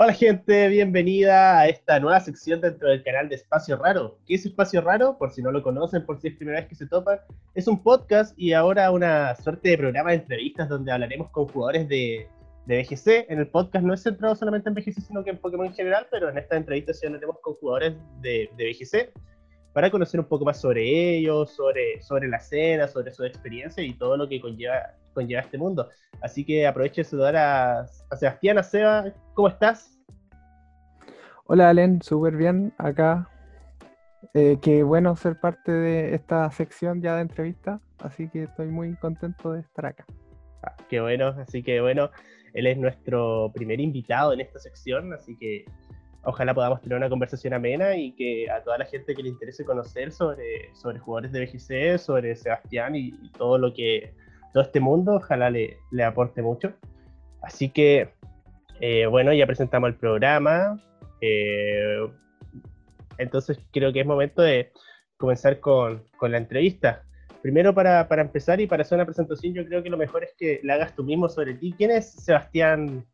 Hola gente, bienvenida a esta nueva sección dentro del canal de Espacio Raro. ¿Qué es Espacio Raro? Por si no lo conocen, por si es primera vez que se topan, es un podcast y ahora una suerte de programa de entrevistas donde hablaremos con jugadores de, de BGC. En el podcast no es centrado solamente en BGC, sino que en Pokémon en general, pero en esta entrevista sí hablaremos con jugadores de, de BGC para conocer un poco más sobre ellos, sobre, sobre la escena, sobre su experiencia y todo lo que conlleva, conlleva este mundo. Así que aprovecho de saludar a, a Sebastián, a Seba, ¿cómo estás? Hola Alen, súper bien acá. Eh, qué bueno ser parte de esta sección ya de entrevista, así que estoy muy contento de estar acá. Ah, qué bueno, así que bueno, él es nuestro primer invitado en esta sección, así que ojalá podamos tener una conversación amena y que a toda la gente que le interese conocer sobre, sobre jugadores de BGC, sobre Sebastián y, y todo lo que todo este mundo, ojalá le, le aporte mucho. Así que, eh, bueno, ya presentamos el programa. Eh, entonces creo que es momento de comenzar con, con la entrevista. Primero, para, para, empezar y para hacer una presentación, yo creo que lo mejor es que la hagas tú mismo sobre ti. ¿Quién es Sebastián?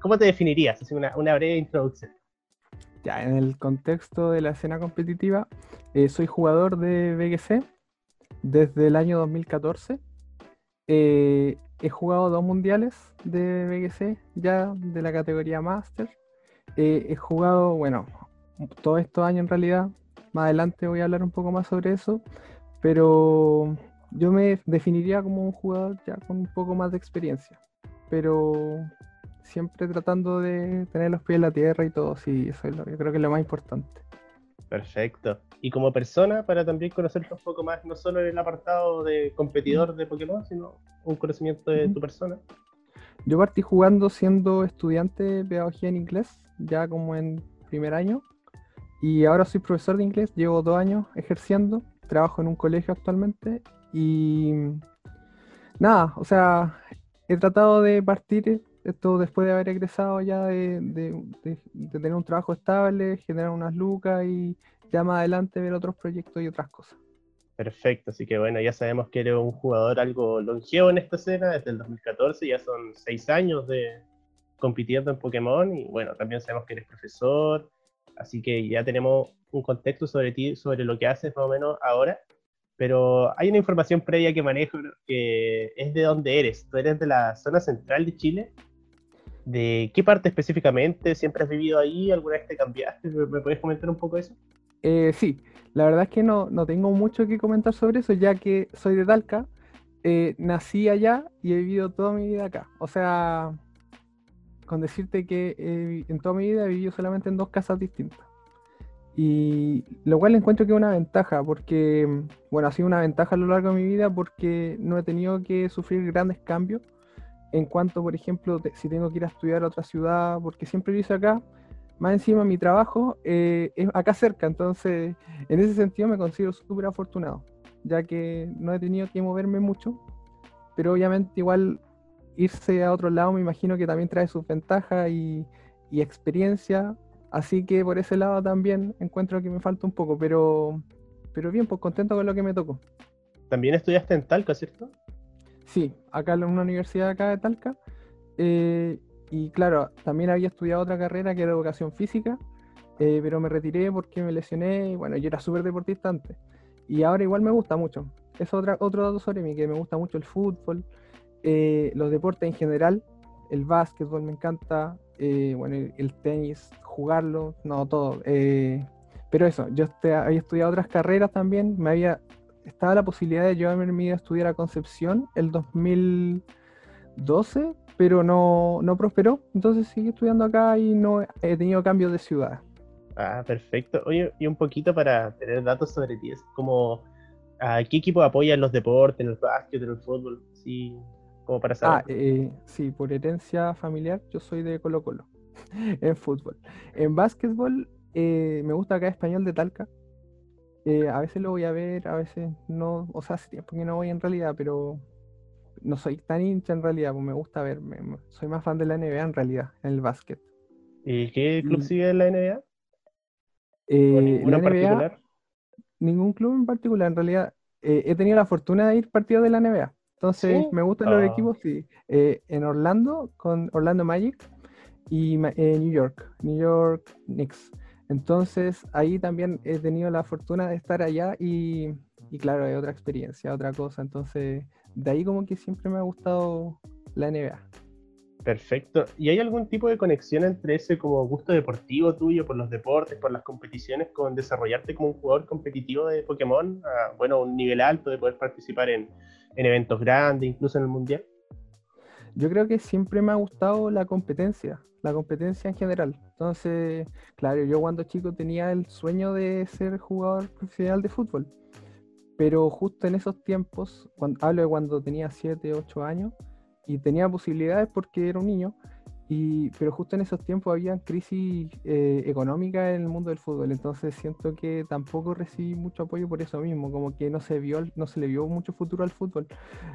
¿Cómo te definirías? Así una, una breve introducción. Ya, en el contexto de la escena competitiva, eh, soy jugador de BGC desde el año 2014 eh, he jugado dos mundiales de BGC ya de la categoría Master. Eh, he jugado, bueno, todos estos años en realidad. Más adelante voy a hablar un poco más sobre eso. Pero yo me definiría como un jugador ya con un poco más de experiencia. Pero siempre tratando de tener los pies en la tierra y todo. Sí, eso es lo, yo creo que es lo más importante. Perfecto. Y como persona, para también conocerte un poco más, no solo en el apartado de competidor de Pokémon, sino un conocimiento de tu persona. Yo partí jugando siendo estudiante de pedagogía en inglés, ya como en primer año. Y ahora soy profesor de inglés, llevo dos años ejerciendo, trabajo en un colegio actualmente. Y nada, o sea, he tratado de partir esto después de haber egresado ya de, de, tener un trabajo estable, generar unas lucas y ya más adelante ver otros proyectos y otras cosas. Perfecto, así que bueno, ya sabemos que eres un jugador algo longevo en esta escena, desde el 2014, ya son seis años de compitiendo en Pokémon y bueno, también sabemos que eres profesor, así que ya tenemos un contexto sobre ti, sobre lo que haces más o menos ahora, pero hay una información previa que manejo que es de dónde eres, tú eres de la zona central de Chile, ¿De qué parte específicamente? ¿Siempre has vivido ahí? ¿Alguna vez te cambiaste? ¿Me puedes comentar un poco eso? Eh, sí, la verdad es que no, no, tengo mucho que comentar sobre eso, ya que soy de Talca, eh, nací allá y he vivido toda mi vida acá. O sea, con decirte que eh, en toda mi vida he vivido solamente en dos casas distintas. Y lo cual encuentro que es una ventaja, porque, bueno, ha sido una ventaja a lo largo de mi vida porque no he tenido que sufrir grandes cambios en cuanto, por ejemplo, si tengo que ir a estudiar a otra ciudad, porque siempre lo hice acá, más encima mi trabajo eh, es acá cerca, entonces en ese sentido me considero súper afortunado, ya que no he tenido que moverme mucho, pero obviamente igual irse a otro lado me imagino que también trae sus ventajas y, y experiencia, así que por ese lado también encuentro que me falta un poco, pero, pero bien, pues contento con lo que me tocó. También estudiaste en Talca, ¿cierto? Sí, acá en una universidad acá de Talca. Eh, y claro, también había estudiado otra carrera que era educación física, eh, pero me retiré porque me lesioné y bueno, yo era súper deportista antes. Y ahora igual me gusta mucho. Es otra, otro dato sobre mí, que me gusta mucho el fútbol, eh, los deportes en general, el básquetbol me encanta, bueno, el, el, tenis, jugarlo, no todo. pero eso, yo este, había estudiado otras carreras también, me había estaba la posibilidad de llevarme a estudiar a Concepción el 2012, pero no, no prosperó. Entonces seguí estudiando acá y no he tenido cambios de ciudad. Ah, perfecto. Oye, y un poquito para tener datos sobre ti, es como ¿a qué equipo apoyan los deportes, en el básquet, en el fútbol? Sí, como para saber. Ah, eh, sí, por herencia familiar, yo soy de Colo Colo, en fútbol. En básquetbol, eh, me gusta acá Español de Talca, eh, a veces lo voy a ver, a veces no, o sea, hace tiempo que no voy en realidad, pero no soy tan hincha en realidad, pues me gusta ver, me, soy más fan de la NBA en realidad, en el básquet. ¿Y qué club y, sigue en la NBA? Eh, ¿Ninguno en particular? Ningún club en particular, en realidad eh, he tenido la fortuna de ir partidos de la NBA, entonces ¿Sí? me gustan los equipos, sí. Eh, en Orlando, con Orlando Magic, y New York, New York Knicks. Entonces ahí también he tenido la fortuna de estar allá y, claro, es otra experiencia, otra cosa. Entonces de ahí como que siempre me ha gustado la NBA. Perfecto. ¿Y hay algún tipo de conexión entre ese como gusto deportivo tuyo por los deportes, por las competiciones, con desarrollarte como un jugador competitivo de Pokémon a, bueno, un nivel alto, de poder participar en eventos grandes, incluso en el Mundial? Yo creo que siempre me ha gustado la competencia, la competencia en general. Entonces, claro, yo cuando chico tenía el sueño de ser jugador profesional de fútbol, pero justo en esos tiempos, cuando, hablo de cuando tenía 7, 8 años, y tenía posibilidades porque era un niño, y, pero justo en esos tiempos había crisis eh, económica en el mundo del fútbol, entonces siento que tampoco recibí mucho apoyo por eso mismo, como que no se vio, no se le vio mucho futuro al fútbol.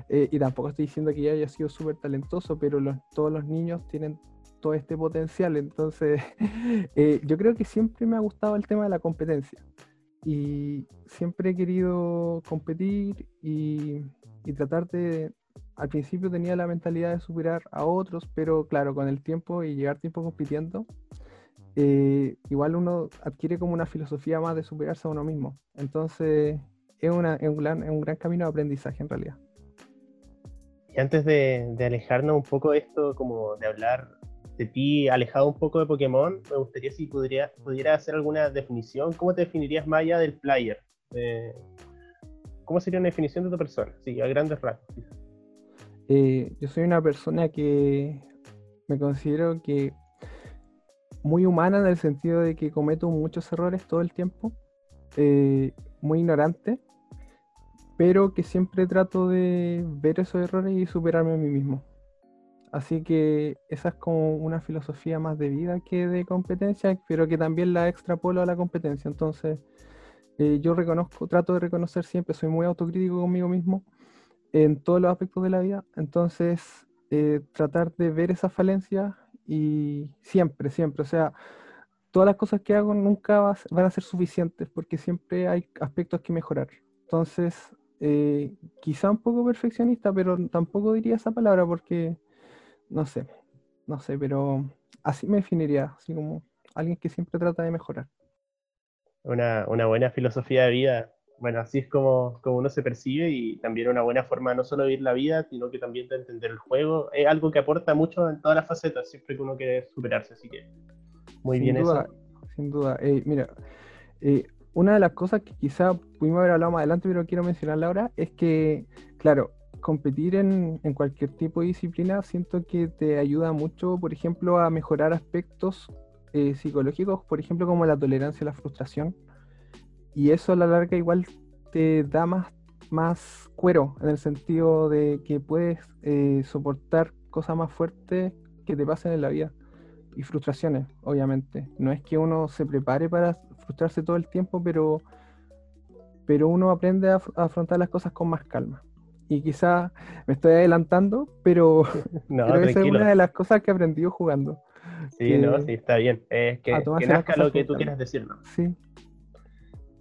Eh, y tampoco estoy diciendo que ya haya sido súper talentoso, pero todos los niños tienen todo este potencial, entonces eh, yo creo que siempre me ha gustado el tema de la competencia. Y siempre he querido competir y, y tratar de, al principio tenía la mentalidad de superar a otros, pero claro, con el tiempo y llegar tiempo compitiendo, eh, igual uno adquiere como una filosofía más de superarse a uno mismo. Entonces es, una, un, gran, un gran camino de aprendizaje en realidad. Y antes de, alejarnos un poco de esto, como de hablar de ti, alejado un poco de Pokémon, me gustaría si pudiera, pudiera hacer alguna definición. ¿Cómo te definirías allá del player? Eh, ¿Cómo sería una definición de tu persona? Sí, a grandes rasgos. Eh, yo soy una persona que me considero que muy humana en el sentido de que cometo muchos errores todo el tiempo, eh, muy ignorante, pero que siempre trato de ver esos errores y superarme a mí mismo. Así que esa es como una filosofía más de vida que de competencia, pero que también la extrapolo a la competencia. Entonces, eh, yo reconozco, trato de reconocer siempre, soy muy autocrítico conmigo mismo en todos los aspectos de la vida. Entonces, eh, tratar de ver esa falencia y siempre, siempre, o sea, todas las cosas que hago nunca van a ser suficientes porque siempre hay aspectos que mejorar. Entonces, eh, quizá un poco perfeccionista, pero tampoco diría esa palabra porque, no sé, no sé, pero así me definiría, así como alguien que siempre trata de mejorar. Una, una buena filosofía de vida bueno, así es como, como uno se percibe y también una buena forma no solo de vivir la vida, sino que también de entender el juego. Es algo que aporta mucho en todas las facetas, siempre que uno quiere superarse, así que muy bien eso. Sin duda, eh, mira, eh, una de las cosas que quizá pudimos haber hablado más adelante, pero quiero mencionarla ahora, es que, claro, competir en, en cualquier tipo de disciplina siento que te ayuda mucho, por ejemplo, a mejorar aspectos eh, psicológicos, por ejemplo, como la tolerancia a la frustración y eso a la larga igual te da más, más cuero, en el sentido de que puedes eh, soportar cosas más fuertes que te pasen en la vida. Y frustraciones, obviamente. No es que uno se prepare para frustrarse todo el tiempo, pero, pero uno aprende a, afrontar las cosas con más calma. Y quizá me estoy adelantando, pero, no, esa es una de las cosas que he aprendido jugando. Sí, no, sí, está bien. Es que, que nazca lo que tú quieras decir, Sí,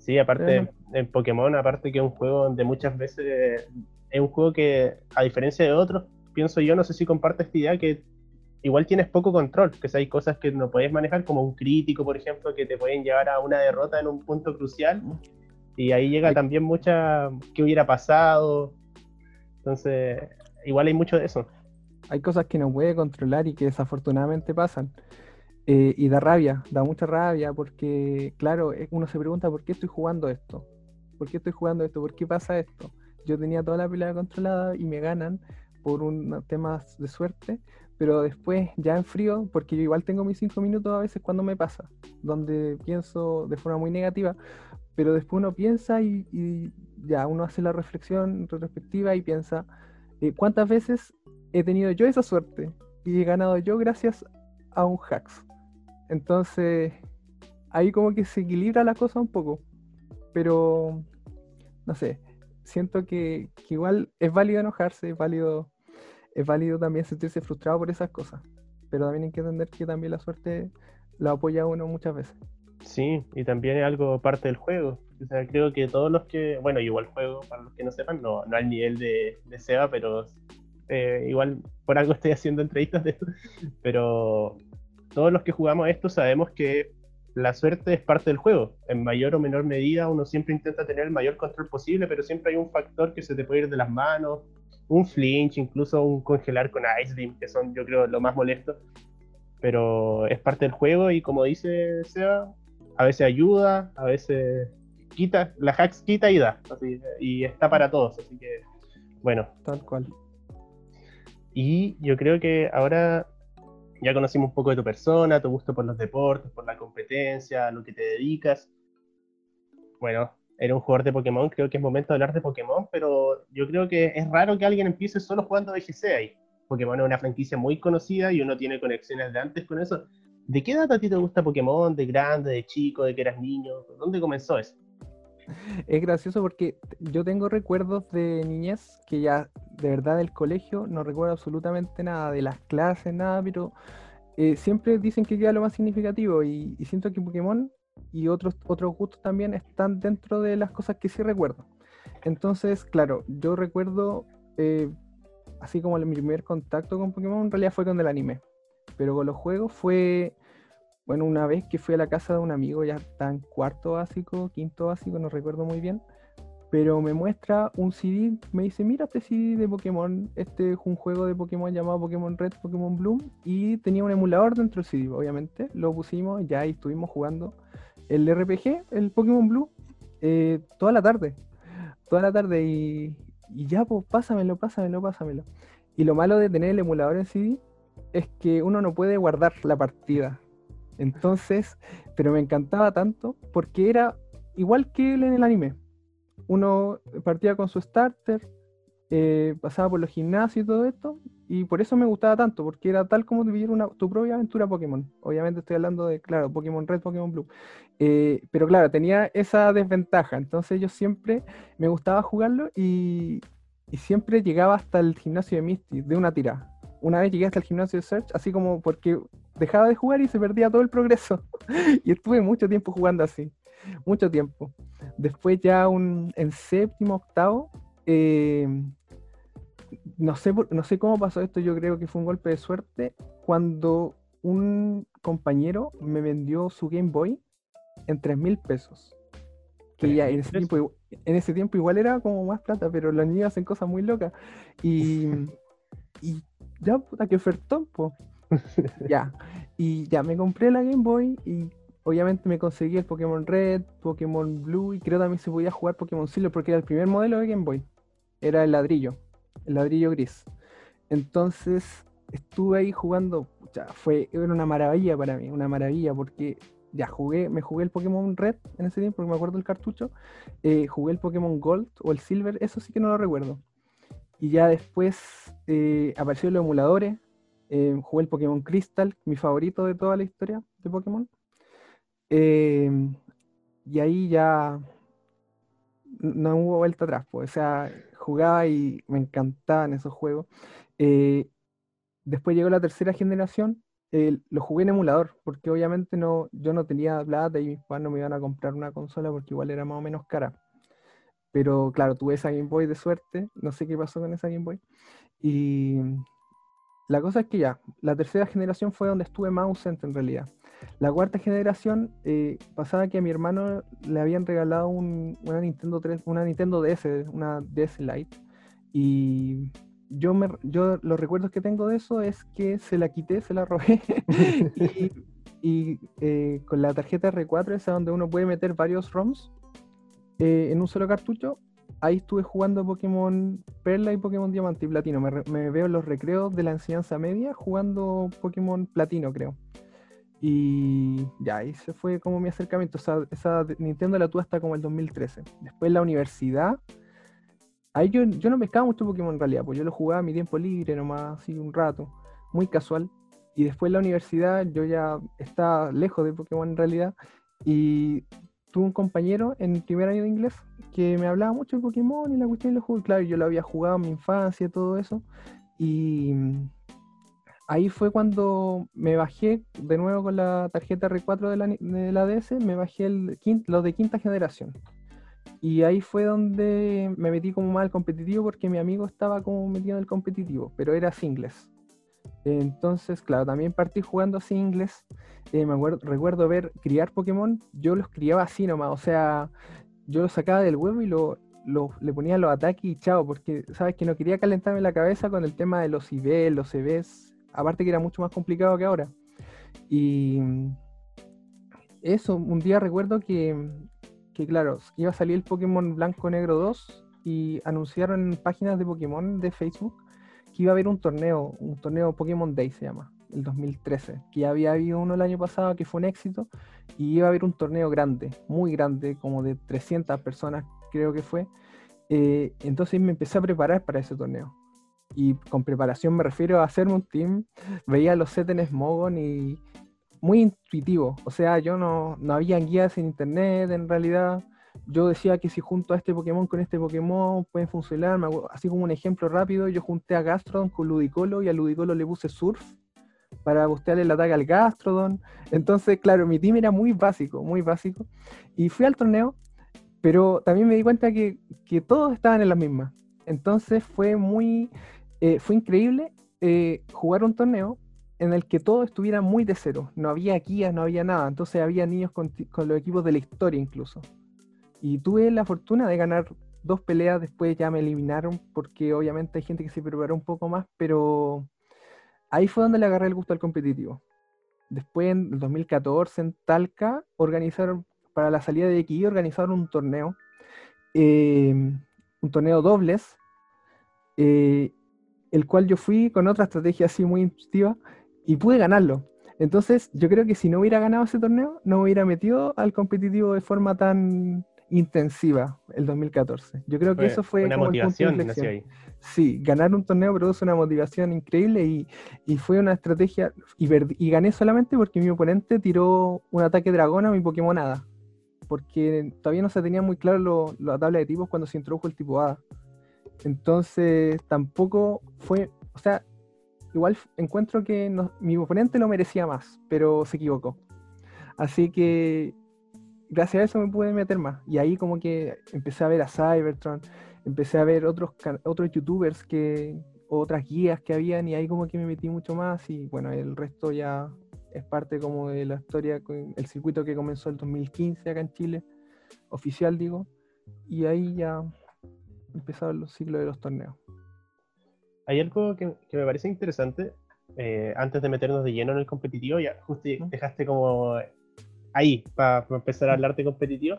Sí, aparte en Pokémon, aparte que es un juego donde muchas veces es un juego que, a diferencia de otros, pienso yo, no sé si comparte esta idea, que igual tienes poco control, que hay cosas que no puedes manejar, como un crítico, por ejemplo, que te pueden llevar a una derrota en un punto crucial. Y ahí llega también mucha, ¿qué hubiera pasado? Entonces, igual hay mucho de eso. Hay cosas que no puede controlar y que desafortunadamente pasan. Eh, y da rabia, da mucha rabia porque, claro, eh, uno se pregunta por qué estoy jugando esto, por qué estoy jugando esto, por qué pasa esto. Yo tenía toda la pelea controlada y me ganan por un tema de suerte, pero después ya en frío, porque yo igual tengo mis cinco minutos a veces cuando me pasa, donde pienso de forma muy negativa, pero después uno piensa y, ya uno hace la reflexión respectiva y piensa, eh, ¿cuántas veces he tenido yo esa suerte? Y he ganado yo gracias a un hacks. Entonces, ahí como que se equilibra la cosa un poco. Pero, no sé, siento que, igual es válido enojarse, es válido, es válido también sentirse frustrado por esas cosas. Pero también hay que entender que también la suerte lo apoya a uno muchas veces. Sí, y también es algo parte del juego. O sea, creo que todos los que, bueno, igual juego, para los que no sepan, no, no al nivel de, de Seba, pero eh, igual por algo estoy haciendo entrevistas de esto, pero todos los que jugamos esto sabemos que la suerte es parte del juego. En mayor o menor medida uno siempre intenta tener el mayor control posible, pero siempre hay un factor que se te puede ir de las manos, un flinch, incluso un congelar con Ice Beam, que son yo creo lo más molesto. Pero es parte del juego y como dice Seba, a veces ayuda, a veces quita, la hacks quita y da, y está para todos, así que bueno. Tal cual. Y yo creo que ahora ya conocimos un poco de tu persona, tu gusto por los deportes, por la competencia, lo que te dedicas. Bueno, era un jugador de Pokémon, creo que es momento de hablar de Pokémon, pero yo creo que es raro que alguien empiece solo jugando BGC ahí. Pokémon es una franquicia muy conocida y uno tiene conexiones de antes con eso. ¿De qué edad a ti te gusta Pokémon? ¿De grande, de chico, de que eras niño? ¿Dónde comenzó eso? Es gracioso porque yo tengo recuerdos de niñez que ya de verdad del colegio no recuerdo absolutamente nada, de las clases, nada, pero eh, siempre dicen que queda lo más significativo y, siento que Pokémon y otros, otros gustos también están dentro de las cosas que sí recuerdo. Entonces, claro, yo recuerdo, eh, así como mi primer contacto con Pokémon en realidad fue con el anime, pero con los juegos fue bueno, una vez que fui a la casa de un amigo, ya en cuarto básico, quinto básico, no recuerdo muy bien, pero me muestra un CD, me dice, mira este CD de Pokémon, este es un juego de Pokémon llamado Pokémon Red, Pokémon Bloom, y tenía un emulador dentro del CD, obviamente, lo pusimos, ya ahí estuvimos jugando el RPG, el Pokémon Blue, eh, toda la tarde, toda la tarde, y, y ya, pues pásamelo, pásamelo, pásamelo. Y lo malo de tener el emulador en CD es que uno no puede guardar la partida entonces, pero me encantaba tanto porque era igual que en el anime. Uno partía con su starter, eh, pasaba por los gimnasios y todo esto, y por eso me gustaba tanto, porque era tal como vivir una, tu propia aventura Pokémon. Obviamente estoy hablando de, claro, Pokémon Red, Pokémon Blue. Eh, pero claro, tenía esa desventaja, entonces yo siempre me gustaba jugarlo y, y siempre llegaba hasta el gimnasio de Misty de una tira. Una vez llegué hasta el gimnasio de Search, así como porque dejaba de jugar y se perdía todo el progreso. y estuve mucho tiempo jugando así, mucho tiempo. Después ya un, en séptimo, octavo, eh, no, sé, no sé cómo pasó esto, yo creo que fue un golpe de suerte, cuando un compañero me vendió su Game Boy en 3 mil pesos. Que ya en ese, tiempo, en ese tiempo igual era como más plata, pero los niños hacen cosas muy locas. Y, y ya, puta, que ofertón, pues. ya. Y ya me compré la Game Boy y obviamente me conseguí el Pokémon Red, Pokémon Blue y creo también se podía jugar Pokémon Silver porque era el primer modelo de Game Boy. Era el ladrillo, el ladrillo gris. Entonces estuve ahí jugando, ya fue era una maravilla para mí, una maravilla porque ya jugué, me jugué el Pokémon Red en ese tiempo porque me acuerdo del cartucho, eh, jugué el Pokémon Gold o el Silver, eso sí que no lo recuerdo. Y ya después eh, aparecieron los emuladores, eh, jugué el Pokémon Crystal, mi favorito de toda la historia de Pokémon. Eh, y ahí ya no hubo vuelta atrás, pues. O sea, jugaba y me encantaban esos juegos. Eh, después llegó la tercera generación, lo jugué en emulador, porque obviamente no, yo no tenía plata y mis padres no me iban a comprar una consola porque igual era más o menos cara. Pero claro, tuve esa Game Boy de suerte, no sé qué pasó con esa Game Boy. Y la cosa es que ya, la tercera generación fue donde estuve más ausente en realidad. La cuarta generación eh, pasaba que a mi hermano le habían regalado una Nintendo 3, una Nintendo DS, una DS Lite. Y yo me, yo los recuerdos que tengo de eso es que se la quité, se la robé. y, eh, con la tarjeta R4, esa donde uno puede meter varios ROMs eh, en un solo cartucho, ahí estuve jugando Pokémon Perla y Pokémon Diamante y Platino. Me, veo en los recreos de la enseñanza media jugando Pokémon Platino, creo. Y ya, ahí se fue como mi acercamiento. O sea, esa Nintendo la tuve hasta como el 2013. Después la universidad. Ahí yo, yo no pescaba mucho Pokémon en realidad, pues yo lo jugaba mi tiempo libre nomás, así un rato, muy casual. Y después la universidad yo ya estaba lejos de Pokémon en realidad. Y tuve un compañero en el primer año de inglés que me hablaba mucho de Pokémon y la cuestión de los juegos. Claro, yo lo había jugado en mi infancia y todo eso. Y mm, ahí fue cuando me bajé de nuevo con la tarjeta R4 de la, de la DS, me bajé el los de quinta generación. Y ahí fue donde me metí como más al competitivo porque mi amigo estaba como metido en el competitivo, pero era singles. Entonces, claro, también partí jugando así inglés. Eh, me acuerdo, recuerdo ver criar Pokémon, yo los criaba así nomás, o sea, yo los sacaba del huevo y lo, le ponía los ataques y chao, porque sabes que no quería calentarme la cabeza con el tema de los IV, los EVs, aparte que era mucho más complicado que ahora. Y eso, un día recuerdo que, que claro, iba a salir el Pokémon Blanco Negro 2 y anunciaron páginas de Pokémon de Facebook que iba a haber un torneo, un torneo Pokémon Day se llama, el 2013, que ya había habido uno el año pasado que fue un éxito, y iba a haber un torneo grande, muy grande, como de 300 personas creo que fue. Eh, entonces me empecé a preparar para ese torneo. Y con preparación me refiero a hacerme un team, veía los sets en Smogon y muy intuitivo. O sea, yo no, no había guías en internet en realidad yo decía que si junto a este Pokémon con este Pokémon pueden funcionar, así como un ejemplo rápido, yo junté a Gastrodon con Ludicolo y a Ludicolo le puse Surf para bustearle el ataque al Gastrodon. Entonces, claro, mi team era muy básico, muy básico. Y fui al torneo, pero también me di cuenta que, todos estaban en la misma. Entonces fue muy, eh, fue increíble eh, jugar un torneo en el que todo estuviera muy de cero. No había guías, no había nada. Entonces había niños con los equipos de la historia incluso. Y tuve la fortuna de ganar dos peleas, después ya me eliminaron porque obviamente hay gente que se preparó un poco más, pero ahí fue donde le agarré el gusto al competitivo. Después en el 2014 en Talca organizaron, para la salida de aquí, organizaron un torneo, em, un torneo dobles, eh, el cual yo fui con otra estrategia así muy intuitiva y pude ganarlo. Entonces, yo creo que si no hubiera ganado ese torneo, no hubiera metido al competitivo de forma tan, intensiva el 2014. Yo creo que eso fue una motivación. ahí. Sí, ganar un torneo produce una motivación increíble y, y fue una estrategia. Y, y, gané solamente porque mi oponente tiró un ataque dragón a mi Pokémon Hada. Porque todavía no se tenía muy claro la tabla de tipos cuando se introdujo el tipo Hada. Entonces tampoco fue. O sea, igual encuentro que mi oponente lo merecía más, pero se equivocó. Así que gracias a eso me pude meter más. Y ahí como que empecé a ver a Cybertron, empecé a ver otros, otros youtubers que, otras guías que habían y ahí como que me metí mucho más y bueno, el resto ya es parte como de la historia, el circuito que comenzó el 2015 acá en Chile, oficial digo, y ahí ya empezaron los ciclos de los torneos. Hay algo que, me parece interesante, eh, antes de meternos de lleno en el competitivo, ya justo dejaste como ahí, para empezar a hablarte competitivo.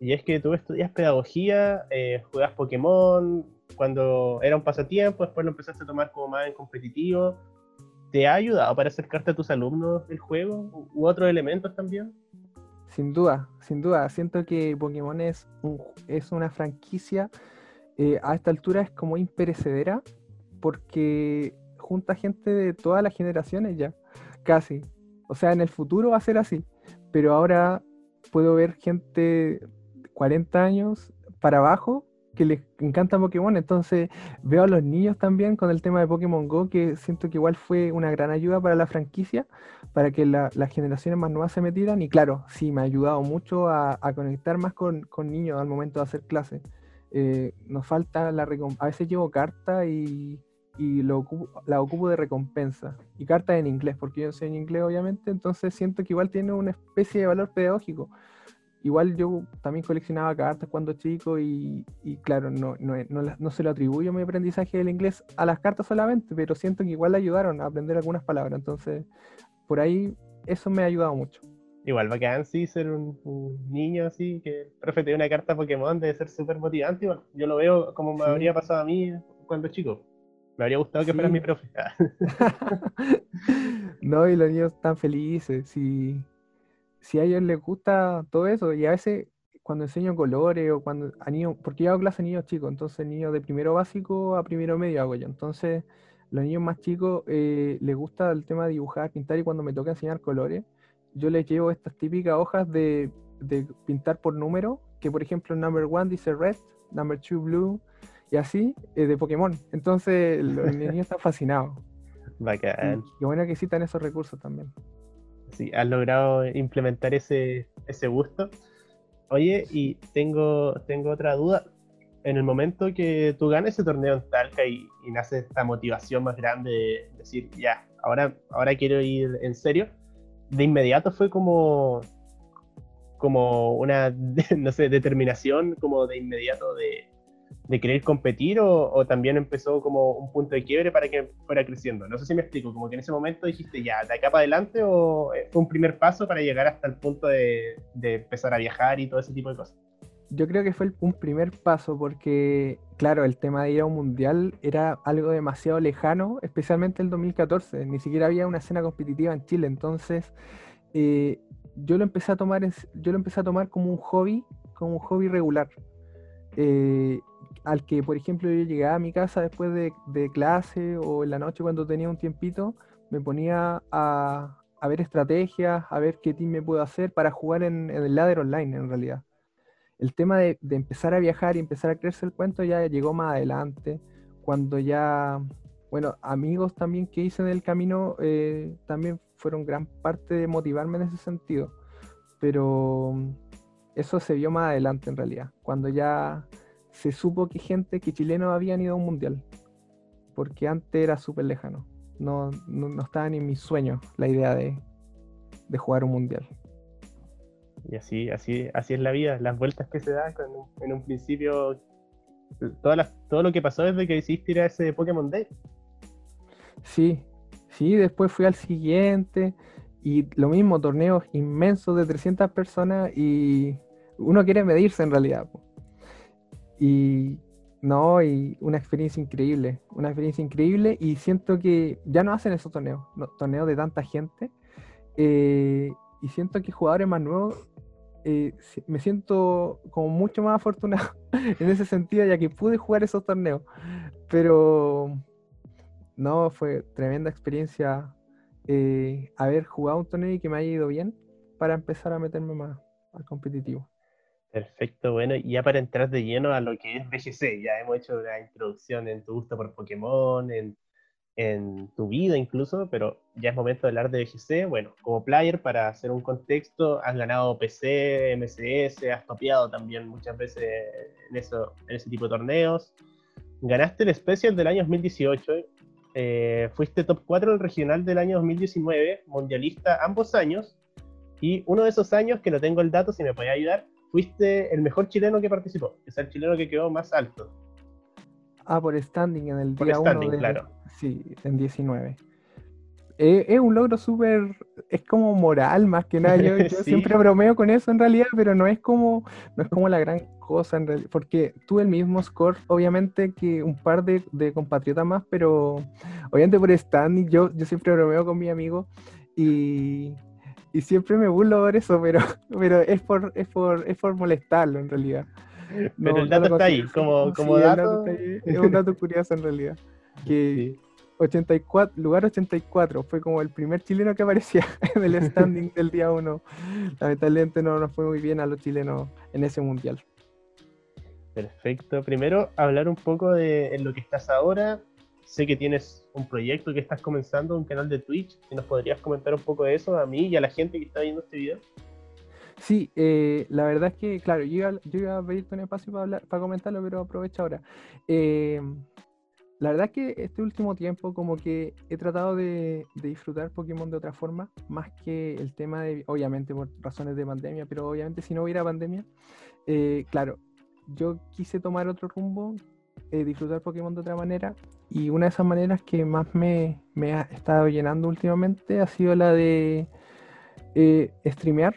Y es que tú estudias pedagogía, eh, juegas Pokémon, cuando era un pasatiempo, después lo empezaste a tomar como más en competitivo. ¿Te ha ayudado para acercarte a tus alumnos el juego u otros elementos también? Sin duda, sin duda. Siento que Pokémon es, es una franquicia, eh, a esta altura es como imperecedera, porque junta gente de todas las generaciones ya, casi. O sea, en el futuro va a ser así pero ahora puedo ver gente 40 años para abajo que les encanta Pokémon, entonces veo a los niños también con el tema de Pokémon Go, que siento que igual fue una gran ayuda para la franquicia, para que las generaciones más nuevas se metieran, y claro, sí, me ha ayudado mucho a, conectar más con, niños al momento de hacer clases. Eh, nos falta la a veces llevo carta y y lo la ocupo de recompensa. Y cartas en inglés, porque yo enseño inglés obviamente, entonces siento que igual tiene una especie de valor pedagógico. Igual yo también coleccionaba cartas cuando chico y, y claro, no, no, no, no, se lo atribuyo mi aprendizaje del inglés a las cartas solamente, pero siento que igual le ayudaron a aprender algunas palabras. Entonces, por ahí eso me ha ayudado mucho. Igual bacán, sí, ser un, niño así, que profe te una carta Pokémon debe ser súper motivante. yo lo veo como me habría pasado a mí cuando chico. Me habría gustado que fuera mi profe. no, y los niños están felices. Si, si a ellos les gusta todo eso, y a veces cuando enseño colores o cuando a niños, porque yo hago clase a niños chicos, entonces niños de primero básico a primero medio hago yo. Entonces, los niños más chicos eh, les gusta el tema de dibujar, pintar, y cuando me toca enseñar colores, yo les llevo estas típicas hojas de, de pintar por número, que por ejemplo number one dice red, number two blue, y así eh, de Pokémon. Entonces los niños están fascinados. Bacán. qué bueno que citan esos recursos también. Sí, has logrado implementar ese, ese gusto. Oye, y tengo, tengo otra duda. en el momento que tú ganas ese torneo en Talca y, nace esta motivación más grande de decir, ya, ahora, ahora quiero ir en serio, de inmediato fue como, como una, no sé, determinación como de inmediato de, de querer competir o, también empezó como un punto de quiebre para que fuera creciendo? No sé si me explico, como que en ese momento dijiste ya, de acá para adelante o eh, fue un primer paso para llegar hasta el punto de, de empezar a viajar y todo ese tipo de cosas. Yo creo que fue un primer paso porque, claro, el tema de ir a un mundial era algo demasiado lejano, especialmente el 2014. Ni siquiera había una escena competitiva en Chile, entonces eh, yo lo empecé a tomar, yo lo empecé a tomar como un hobby, como un hobby regular. Eh, al que, por ejemplo, yo llegaba a mi casa después de, clase o en la noche cuando tenía un tiempito, me ponía a, ver estrategias, a ver qué team me puedo hacer para jugar en, el ladder online en realidad. El tema de, empezar a viajar y empezar a creerse el cuento ya llegó más adelante, cuando ya, bueno, amigos también que hice en el camino eh, también fueron gran parte de motivarme en ese sentido, pero eso se vio más adelante en realidad, cuando ya se supo que gente, que chilenos habían ido a un mundial, porque antes era súper lejano. No, no, estaba ni en mis sueños la idea de, jugar un mundial. Y así, así, así es la vida, las vueltas que se dan en un principio, todas todo lo que pasó desde que hiciste ir a ese Pokémon Day. Sí, sí, después fui al siguiente y lo mismo, torneos inmensos de 300 personas y uno quiere medirse en realidad. Y no, y una experiencia increíble, una experiencia increíble y siento que ya no hacen esos torneos, torneos de tanta gente. Eh, y siento que jugadores más nuevos, eh, me siento como mucho más afortunado en ese sentido, ya que pude jugar esos torneos. Pero no, fue tremenda experiencia eh, haber jugado un torneo y que me haya ido bien para empezar a meterme más al competitivo. Perfecto, bueno, y ya para entrar de lleno a lo que es BGC, ya hemos hecho una introducción en tu gusto por Pokémon, en, tu vida incluso, pero ya es momento de hablar de BGC. Bueno, como player, para hacer un contexto, has ganado PC, MCS, has topeado también muchas veces en, eso, en ese tipo de torneos. Ganaste el Special del año 2018, eh, fuiste top 4 del regional del año 2019, mundialista ambos años, y uno de esos años, que no tengo el dato, si me puede ayudar, fuiste el mejor chileno que participó, es el chileno que quedó más alto. Ah, por standing en el día 1 claro. Sí, en 19. Eh, es un logro súper, es como moral más que nada. Yo, siempre bromeo con eso en realidad, pero no es como, no es como la gran cosa en realidad, porque tuve el mismo score, obviamente, que un par de, de compatriotas más, pero obviamente por standing, yo, yo siempre bromeo con mi amigo y y siempre me burlo por eso, pero, pero es por, es por, es por molestarlo en realidad. pero el dato está ahí, como, como dato. es un dato curioso en realidad. Que 84, lugar 84 fue como el primer chileno que aparecía en el standing del día 1. Lamentablemente no nos fue muy bien a los chilenos en ese mundial. Perfecto. Primero, hablar un poco de en lo que estás ahora, sé que tienes un proyecto que estás comenzando, un canal de Twitch, si nos podrías comentar un poco de eso a mí y a la gente que está viendo este video. Sí, eh, la verdad es que, claro, yo iba, a pedirte un espacio para, hablar, para comentarlo, pero aprovecho ahora. Eh, la verdad es que este último tiempo como que he tratado de, disfrutar Pokémon de otra forma, más que el tema de, obviamente por razones de pandemia, pero obviamente si no hubiera pandemia, eh, claro, yo quise tomar otro rumbo eh, disfrutar Pokémon de otra manera. Y una de esas maneras que más me, ha estado llenando últimamente ha sido la de eh, streamear,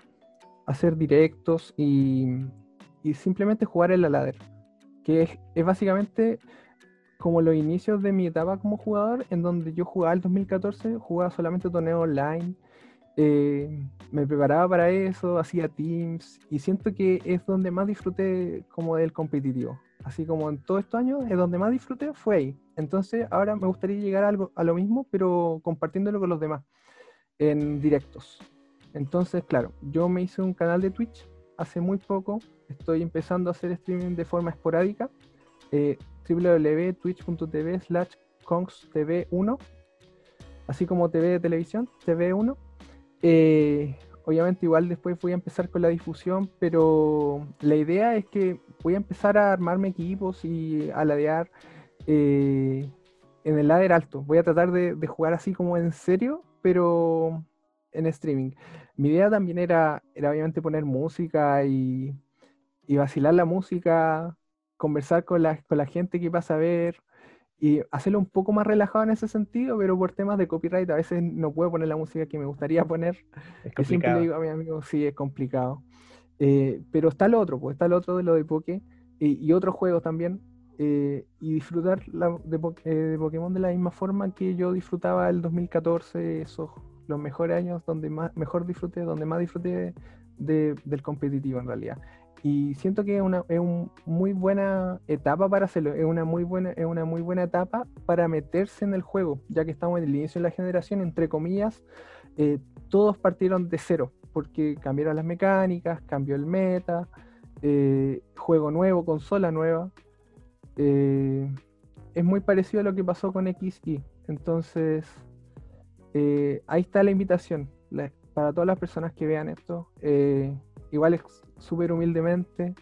hacer directos y, simplemente jugar en la ladder. Que es, básicamente como los inicios de mi etapa como jugador, en donde yo jugaba el 2014, jugaba solamente torneo online. Eh, me preparaba para eso, hacía teams y siento que es donde más disfruté como del competitivo así como en todos estos años, es donde más disfruté fue ahí. Entonces ahora me gustaría llegar a, algo, a lo mismo, pero compartiéndolo con los demás, en directos. Entonces, claro, yo me hice un canal de Twitch hace muy poco, estoy empezando a hacer streaming de forma esporádica, eh, www.twitch.tv slash kongstv1, así como TV de televisión, TV1. Eh, Obviamente igual después voy a empezar con la difusión, pero la idea es que voy a empezar a armarme equipos y a ladear eh, en el ladder alto. Voy a tratar de, jugar así como en serio, pero en streaming. Mi idea también era, era obviamente poner música y, y vacilar la música, conversar con la, con la gente que pasa a ver y hacerlo un poco más relajado en ese sentido, pero por temas de copyright a veces no puedo poner la música que me gustaría poner. Es siempre le digo a mi amigo, sí, es complicado. Eh, pero está el otro, pues está el otro de lo de Poké y otros juegos también. Eh, y disfrutar de, de, Pokémon de la misma forma que yo disfrutaba el 2014, esos los mejores años donde más, mejor disfruté, donde más disfruté del competitivo en realidad y siento que es una, es muy buena etapa para hacerlo, es una, muy buena, es una muy buena etapa para meterse en el juego, ya que estamos en el inicio de la generación, entre comillas, eh, todos partieron de cero, porque cambiaron las mecánicas, cambió el meta, eh, juego nuevo, consola nueva. Eh, es muy parecido a lo que pasó con XY. Entonces, ahí está la invitación para todas las personas que vean esto. Igual es súper humildemente.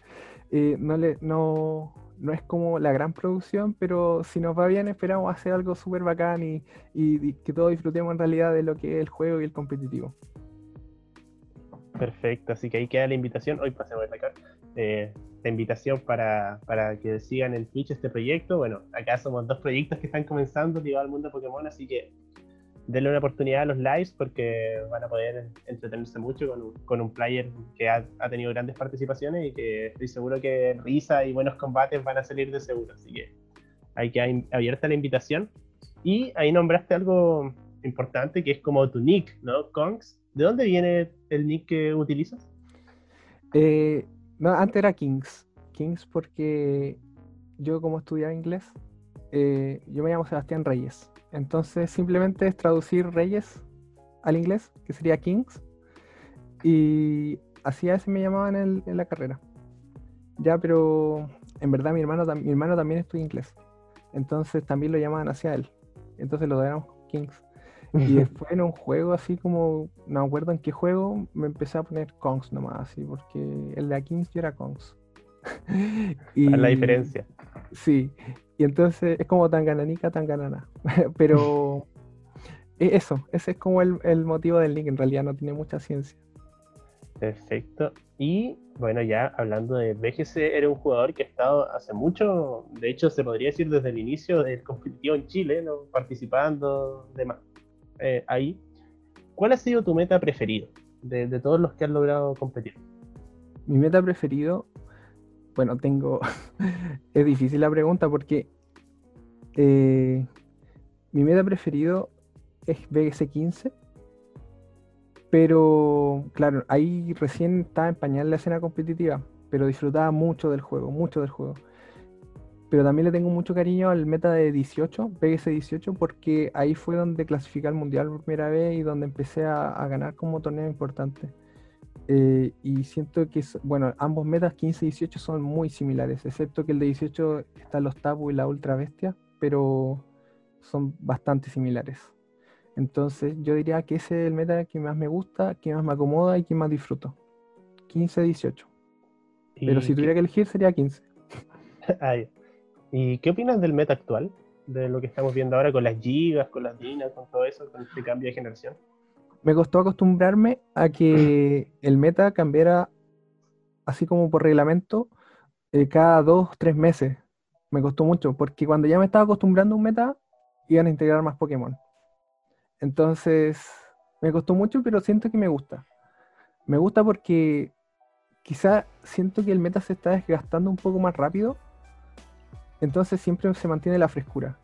Eh, no, le, no, no es como la gran producción, pero si nos va bien esperamos hacer algo súper bacán y, y, que todos disfrutemos en realidad de lo que es el juego y el competitivo. Perfecto, así que ahí queda la invitación. Hoy pasemos a sacar eh, la invitación para, para, que sigan en Twitch este proyecto. Bueno, acá somos dos proyectos que están comenzando ligado al mundo Pokémon, así que denle una oportunidad a los lives porque van a poder entretenerse mucho con un, con un player que ha, ha, tenido grandes participaciones y que estoy seguro que risa y buenos combates van a salir de seguro. Así que hay que abierta la invitación. Y ahí nombraste algo importante que es como tu nick, ¿no? Kongs. ¿De dónde viene el nick que utilizas? Eh, no, antes era Kings. Kings porque yo como estudiaba inglés, eh, yo me llamo Sebastián Reyes. Entonces simplemente es traducir reyes al inglés, que sería kings. Y así a veces me llamaban en, la carrera. Ya, pero en verdad mi hermano, mi hermano también estudia inglés. Entonces también lo llamaban hacia él. Entonces lo damos kings. Y después en un juego así como, no me acuerdo en qué juego, me empecé a poner Kongs nomás, así, porque el de Kings yo era Kongs. y, la diferencia. Sí, y entonces es como tan gananica, tan ganana. Pero e, eso, ese es como el, motivo del link, en realidad no tiene mucha ciencia. Perfecto. Y bueno, ya hablando de BGC, eres un jugador que ha estado hace mucho, de hecho se podría decir desde el inicio del competitivo en Chile, ¿no? participando demás eh, ahí. ¿Cuál ha sido tu meta preferido de, de todos los que has logrado competir? Mi meta preferido bueno, tengo. es difícil la pregunta porque eh, mi meta preferido es BGC 15. Pero, claro, ahí recién estaba en pañal la escena competitiva. Pero disfrutaba mucho del juego, mucho del juego. Pero también le tengo mucho cariño al meta de 18, BGC 18, porque ahí fue donde clasificé al mundial por primera vez y donde empecé a ganar como torneo importante. Eh, y siento que, bueno, ambos metas 15 y 18 son muy similares, excepto que el de 18 está los Tabu y la Ultra Bestia, pero son bastante similares. Entonces yo diría que ese es el meta que más me gusta, que más me acomoda y que más disfruto. 15-18. Pero si tuviera que elegir sería 15. ¿Y qué opinas del meta actual? De lo que estamos viendo ahora con las gigas, con las dinas, con todo eso, con este cambio de generación me costó acostumbrarme a que el meta cambiara así como por reglamento eh, cada dos, tres meses. Me costó mucho, porque cuando ya me estaba acostumbrando a un meta, iban a integrar más Pokémon. Entonces, me costó mucho, pero siento que me gusta. Me gusta porque quizá siento que el meta se está desgastando un poco más rápido. Entonces siempre se mantiene la frescura.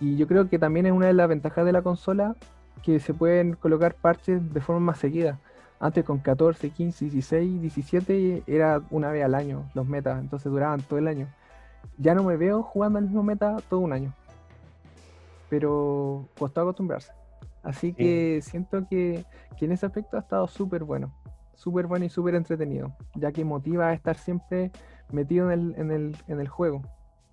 Y yo creo que también es una de las ventajas de la consola que se pueden colocar parches de forma más seguida. Antes con 14, 15, 16, 17 era una vez al año los metas, entonces duraban todo el año. Ya no me veo jugando al mismo meta todo un año. Pero costó acostumbrarse. Así que siento que, en ese aspecto ha estado súper bueno. Súper bueno y súper entretenido. Ya que motiva a estar siempre metido en el, en, el, en el juego.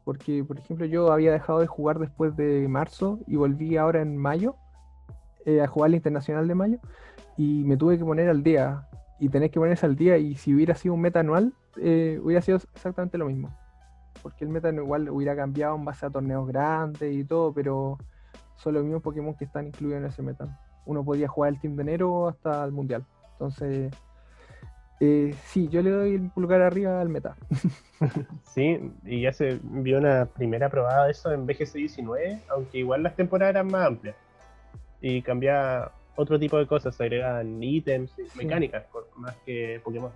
Porque, por ejemplo, yo había dejado de jugar después de marzo y volví ahora en mayo eh, a jugar el Internacional de Mayo. y me tuve que poner al día. Y tenés que ponerse al día. Y si hubiera sido un meta anual, eh, hubiera sido exactamente lo mismo. Porque el meta igual hubiera cambiado en base a torneos grandes y todo, pero son los mismos Pokémon que están incluidos en ese meta. Uno podía jugar el Team de enero hasta el Mundial. Entonces, eh, sí, yo le doy el pulgar arriba al meta. sí, y ya se vio una primera probada de eso en BGC 19, aunque igual las temporadas eran más amplias. Y cambia otro tipo de cosas, se agregan ítems y mecánicas, más que Pokémon.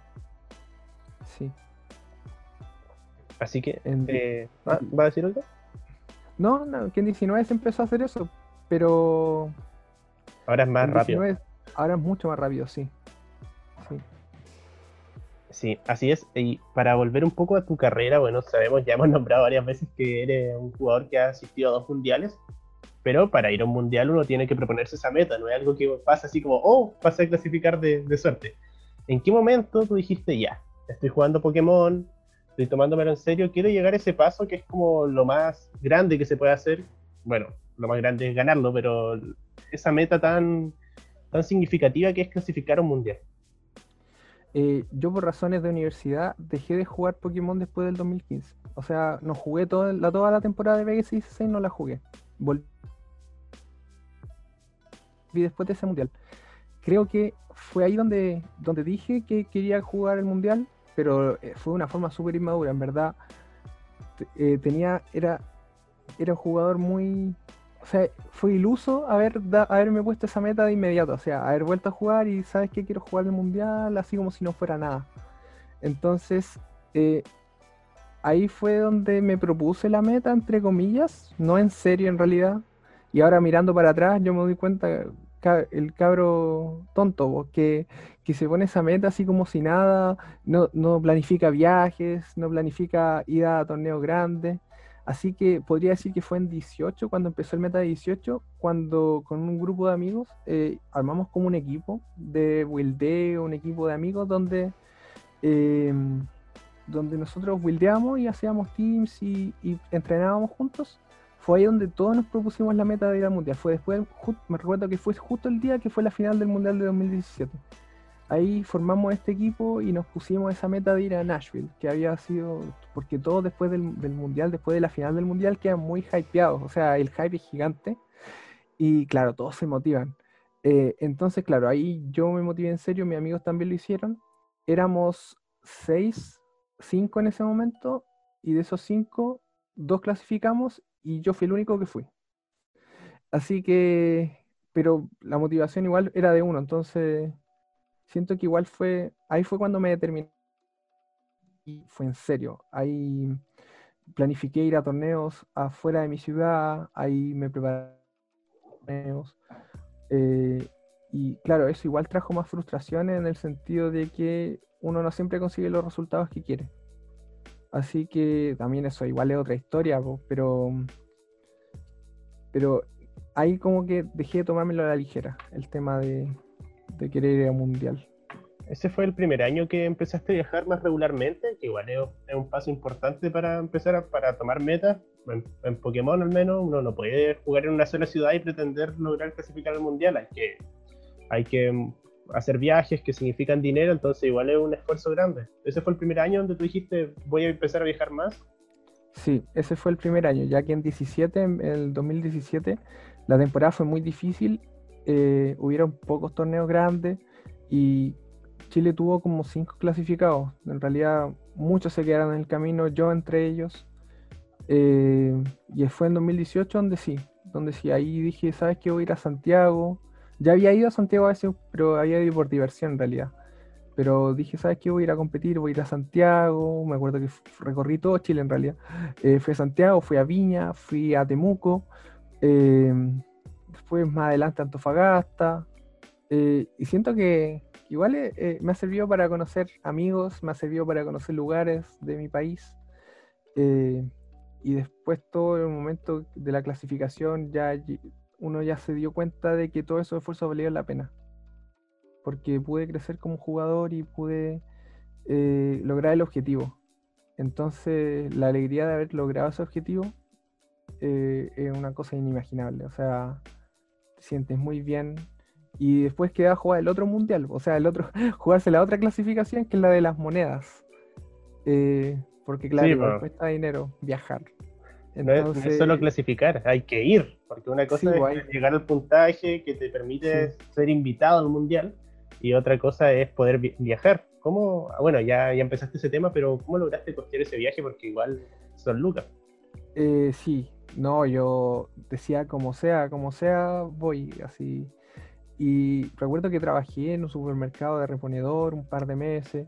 Sí. Así que, eh, ¿va, a decir algo? No, no, que en 19 se empezó a hacer eso, pero... Ahora es más rápido. ahora es mucho más rápido, sí. Sí. Sí, así es. Y para volver un poco a tu carrera, bueno, sabemos, ya hemos nombrado varias veces que eres un jugador que ha asistido a dos mundiales, pero para ir a un mundial uno tiene que proponerse esa meta, no es algo que pasa así como, oh, pasé a clasificar de, de suerte. ¿En qué momento tú dijiste, ya, estoy jugando Pokémon, estoy tomándomelo en serio, quiero llegar a ese paso que es como lo más grande que se puede hacer. Bueno, lo más grande es ganarlo, pero esa meta tan, tan significativa que es clasificar a un mundial. Eh, yo por razones de universidad dejé de jugar Pokémon después del 2015. O sea, no jugué toda la, toda la temporada de VGC 16, no la jugué. Volví después de ese mundial. Creo que fue ahí donde, donde dije que quería jugar el mundial pero eh, fue de una forma súper inmadura, en verdad. Eh, tenía, era, era un jugador muy, o sea, fue iluso haber haberme puesto esa meta de inmediato, o sea, haber vuelto a jugar y sabes que quiero jugar el mundial, así como si no fuera nada. Entonces, eh, ahí fue donde me propuse la meta, entre comillas, no en serio en realidad. Y ahora mirando para atrás, yo me doy cuenta, el cabro tonto, que, que se pone esa meta así como si nada, no, no planifica viajes, no planifica ida a torneos grandes. Así que podría decir que fue en 18, cuando empezó el meta de 18, cuando con un grupo de amigos eh, armamos como un equipo de wildeo, un equipo de amigos donde, em, donde nosotros wildeamos y hacíamos teams y entrenábamos juntos fue ahí donde todos nos propusimos la meta de ir al mundial. Fue después, me recuerdo que fue justo el día que fue la final del mundial de 2017. Ahí formamos este equipo y nos pusimos esa meta de ir a Nashville, que había sido, porque todos después del, mundial, después de la final del mundial, quedan muy hypeados. O sea, el hype es gigante y claro, todos se motivan. Eh, entonces, claro, ahí yo me motivé en serio, mis amigos también lo hicieron. Éramos seis, cinco en ese momento, y de esos cinco, dos clasificamos y yo fui el único que fui. Así que, pero la motivación igual era de uno, entonces siento que igual fue, ahí fue cuando me determiné y fue en serio. Ahí planifiqué ir a torneos afuera de mi ciudad, ahí me preparé torneos. Eh, y claro, eso igual trajo más frustraciones en el sentido de que uno no siempre consigue los resultados que quiere. Así que también eso igual es otra historia, pero, pero ahí como que dejé de tomármelo a la ligera, el tema de, querer ir a mundial. Ese fue el primer año que empezaste a viajar más regularmente, que igual es, un paso importante para empezar a, para tomar metas. En, Pokémon al menos uno no puede jugar en una sola ciudad y pretender lograr clasificar al mundial. Hay que, hay que hacer viajes que significan dinero, entonces igual es un esfuerzo grande. ¿Ese fue el primer año donde tú dijiste voy a empezar a viajar más? Sí, ese fue el primer año, ya que en 17, en el 2017, la temporada fue muy difícil, eh, hubieron pocos torneos grandes y Chile tuvo como cinco clasificados. En realidad muchos se quedaron en el camino, yo entre ellos. Eh, y fue en 2018 donde sí, donde sí, ahí dije, ¿sabes qué? Voy a ir a Santiago, ya había ido a Santiago a veces, pero había ido por diversión en realidad. Pero dije, ¿sabes qué? Voy a ir a competir, voy a ir a Santiago. Me acuerdo que recorrí todo Chile en realidad. Eh, fui a Santiago, fui a Viña, fui a Temuco. Eh, después más adelante a Antofagasta. Eh, y siento que igual me ha servido para conocer amigos, me ha servido para conocer lugares de mi país. y después todo el momento de la clasificación ya uno ya se dio cuenta de que todo esos esfuerzos valían la pena. Porque pude crecer como jugador y pude eh, lograr el objetivo. Entonces, la alegría de haber logrado ese objetivo eh, es una cosa inimaginable. O sea, te sientes muy bien y después queda jugar el otro mundial, o sea, el otro, jugarse la otra clasificación que es la de las monedas. Eh, porque claro, cuesta dinero viajar. No, es, solo clasificar, hay que ir, porque una cosa es pues, llegar al puntaje que te permite ser invitado al mundial y otra cosa es poder viajar. ¿Cómo? Bueno, ya, ya empezaste ese tema, pero ¿cómo lograste costear ese viaje? Porque igual son lucas. Eh, sí, no, yo decía como sea, como sea, voy así. Y recuerdo que trabajé en un supermercado de reponedor un par de meses.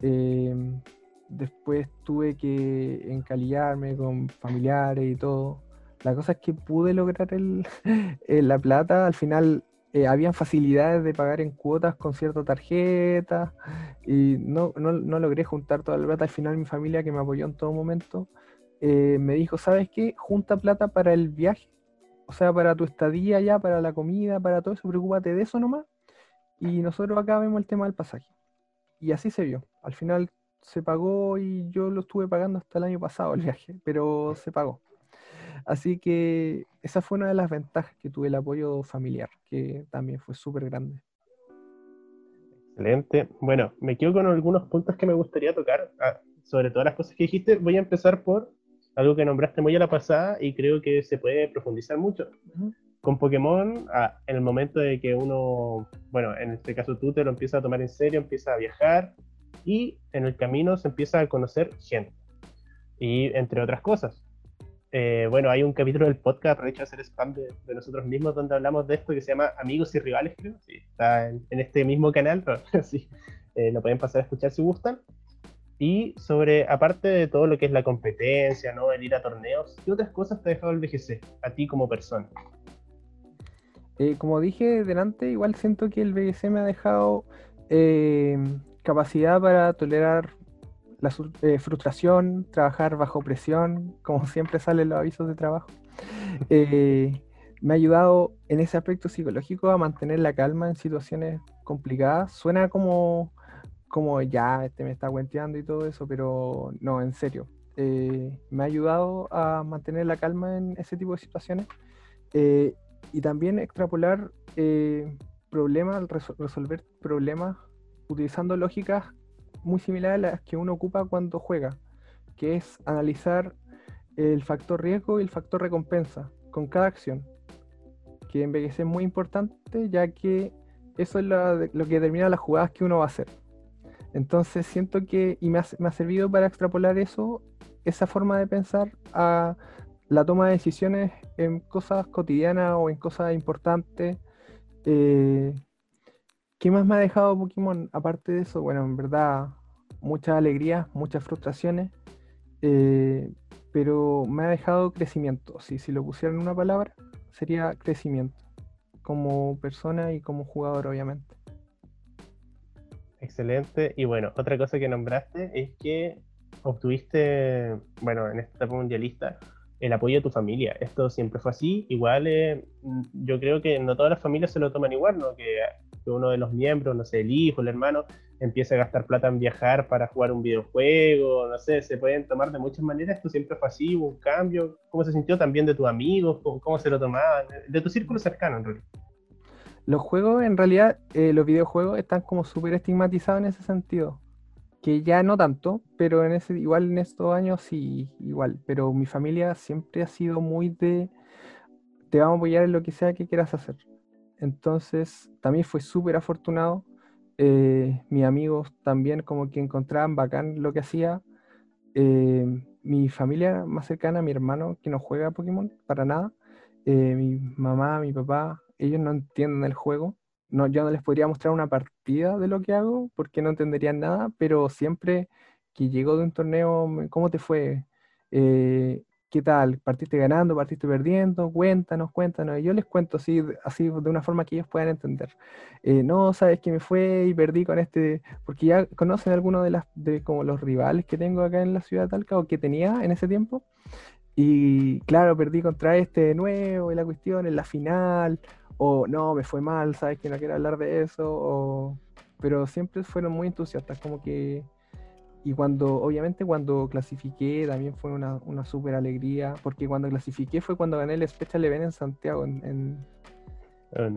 Em, después tuve que encalillarme con familiares y todo. La cosa es que pude lograr el, la plata. Al final eh, habían facilidades de pagar en cuotas con cierta tarjeta y no, no, no, logré juntar toda la plata. Al final mi familia, que me apoyó en todo momento, eh, me dijo, ¿sabes qué? Junta plata para el viaje, o sea, para tu estadía ya, para la comida, para todo eso, preocúpate de eso nomás. Y nosotros acá vemos el tema del pasaje. Y así se vio. Al final se pagó y yo lo estuve pagando hasta el año pasado el viaje, pero se pagó. Así que esa fue una de las ventajas que tuve el apoyo familiar, que también fue súper grande. Excelente. Bueno, me quedo con algunos puntos que me gustaría tocar. Ah, sobre todas las cosas que dijiste, voy a empezar por algo que nombraste muy a la pasada y creo que se puede profundizar mucho. Con Pokémon, ah, en el momento de que uno, bueno, en este caso tú te lo empiezas a tomar en serio, empieza a viajar y en el camino se empieza a conocer gente. Y entre otras cosas. Eh, bueno, hay un capítulo del podcast, de hecho hacer spam de, nosotros mismos, donde hablamos de esto que se llama Amigos y Rivales, creo. Sí, está en, este mismo canal, pero sí, eh, lo pueden pasar a escuchar si gustan. Y sobre, aparte de todo lo que es la competencia, ¿no? El ir a torneos, ¿qué otras cosas te ha dejado el BGC a ti como persona? Eh, como dije delante, igual siento que el BGC me ha dejado eh, capacidad para tolerar la eh, frustración, trabajar bajo presión, como siempre salen los avisos de trabajo. me ha ayudado en ese aspecto psicológico a mantener la calma en situaciones complicadas. Suena como como ya este me está cuenteando y todo eso, pero no, en serio. Eh, me ha ayudado a mantener la calma en ese tipo de situaciones eh, y también extrapolar eh, problemas, resolver problemas utilizando lógicas muy similares a las que uno ocupa cuando juega, que es analizar el factor riesgo y el factor recompensa con cada acción, que envejece es muy importante ya que eso es lo, lo que determina las jugadas que uno va a hacer. Entonces siento que, y me ha, servido para extrapolar eso, esa forma de pensar a la toma de decisiones en cosas cotidianas o en cosas importantes. Eh, ¿Qué más me ha dejado Pokémon? Aparte de eso, bueno, en verdad, muchas alegrías, muchas frustraciones, eh, pero me ha dejado crecimiento. Si, si lo pusiera en una palabra, sería crecimiento, como persona y como jugador, obviamente. Excelente. Y bueno, otra cosa que nombraste es que obtuviste, bueno, en esta etapa mundialista, el apoyo de tu familia. Esto siempre fue así. Igual eh, yo creo que no todas las familias se lo toman igual, ¿no? Que, uno de los miembros, no sé, el hijo, el hermano, empiece a gastar plata en viajar para jugar un videojuego, no sé, se pueden tomar de muchas maneras. Esto siempre fue así, un cambio. ¿Cómo se sintió también de tus amigos? ¿Cómo, cómo se lo tomaban? De tu círculo cercano, en realidad. Los juegos, en realidad, eh, los videojuegos están como súper estigmatizados en ese sentido. Que ya no tanto, pero en ese, igual en estos años sí, igual. Pero mi familia siempre ha sido muy de, te vamos a apoyar en lo que sea que quieras hacer. Entonces, también fue súper afortunado. Eh, mis amigos también como que encontraban bacán lo que hacía. Eh, mi familia más cercana, mi hermano que no juega Pokémon para nada. mi mamá, mi papá, ellos no entienden el juego. No, yo no les podría mostrar una partida de lo que hago porque no entenderían nada, pero siempre que llego de un torneo, ¿cómo te fue? Eh, ¿Qué tal? ¿Partiste ganando? ¿Partiste perdiendo? Cuéntanos, cuéntanos. Y yo les cuento así, así de una forma que ellos puedan entender. Eh, no, sabes que me fue y perdí con este, porque ya conocen algunos de las, de como los rivales que tengo acá en la ciudad de Talca o que tenía en ese tiempo. Y claro, perdí contra este de nuevo y la cuestión en la final, o no, me fue mal, sabes que no quiero hablar de eso, o... pero siempre fueron muy entusiastas, como que... Y cuando, obviamente cuando clasifiqué también fue una, una súper alegría, porque cuando clasifiqué fue cuando gané el Special Event en Santiago, en,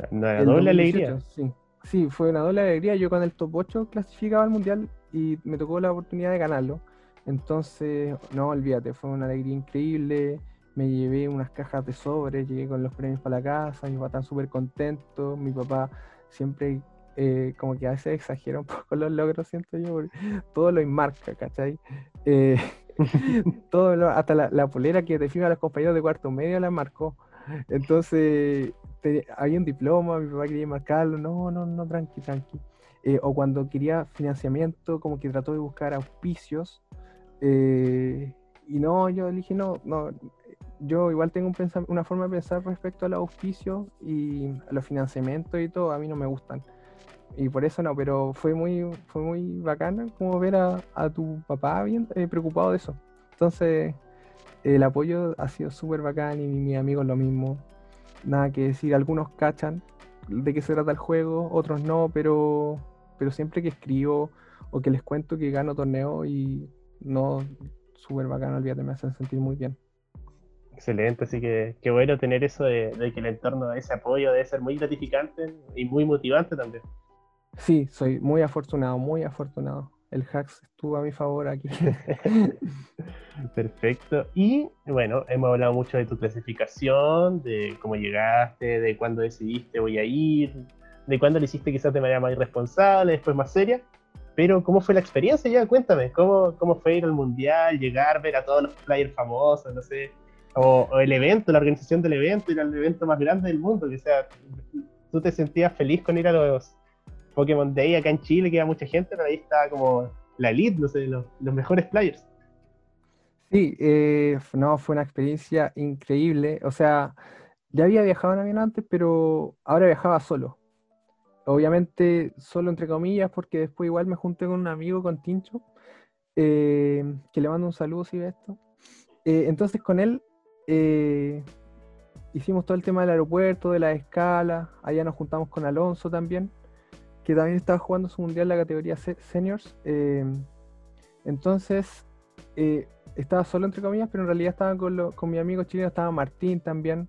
Una, doble alegría. Sí. sí, fue una doble alegría. Yo con el top 8 clasificaba al mundial y me tocó la oportunidad de ganarlo. Entonces, no, olvídate, fue una alegría increíble. Me llevé unas cajas de sobres, llegué con los premios para la casa, mi papá están súper contento. Mi papá siempre, eh, como que a veces exagera un poco los logros, siento yo, porque todo lo enmarca, ¿cachai? Eh, todo hasta la, polera que te a los compañeros de cuarto medio la marcó. Entonces, había un diploma, mi papá quería marcarlo, no, no, no, tranqui, tranqui. Eh, o cuando quería financiamiento, como que trató de buscar auspicios. Eh, y no, yo dije, no, no, yo igual tengo un una forma de pensar respecto al auspicio y a los financiamientos y todo, a mí no me gustan. Y por eso no, pero fue muy, fue muy bacana como ver a, tu papá bien eh, preocupado de eso. Entonces, el apoyo ha sido súper bacán y mis amigos lo mismo. Nada que decir, algunos cachan de qué se trata el juego, otros no, pero, pero siempre que escribo o que les cuento que gano torneo y no, súper bacán, olvídate, me hacen sentir muy bien. Excelente, así que qué bueno tener eso de, que el entorno, ese apoyo debe ser muy gratificante y muy motivante también. Sí, soy muy afortunado, muy afortunado. El hacks estuvo a mi favor aquí. Perfecto. Y bueno, hemos hablado mucho de tu clasificación, de cómo llegaste, de cuándo decidiste voy a ir, de cuándo lo hiciste quizás de manera más irresponsable, después más seria. Pero, ¿cómo fue la experiencia ya? Cuéntame, ¿cómo, cómo fue ir al mundial, llegar, ver a todos los players famosos, no sé, o, el evento, la organización del evento, ir al evento más grande del mundo, que sea, tú te sentías feliz con ir a los Pokémon Day acá en Chile, que iba mucha gente, pero ahí está como la elite, no sé, los, mejores players. Sí, eh, no, fue una experiencia increíble. O sea, ya había viajado en avión antes, pero ahora viajaba solo. Obviamente solo entre comillas, porque después igual me junté con un amigo, con Tincho, eh, que le mando un saludo si ve esto. Eh, entonces con él hicimos todo el tema del aeropuerto, de la escala, allá nos juntamos con Alonso también, que también estaba jugando su mundial en la categoría seniors. entonces estaba solo entre comillas, pero en realidad estaba con, con mi amigo chileno, estaba Martín también.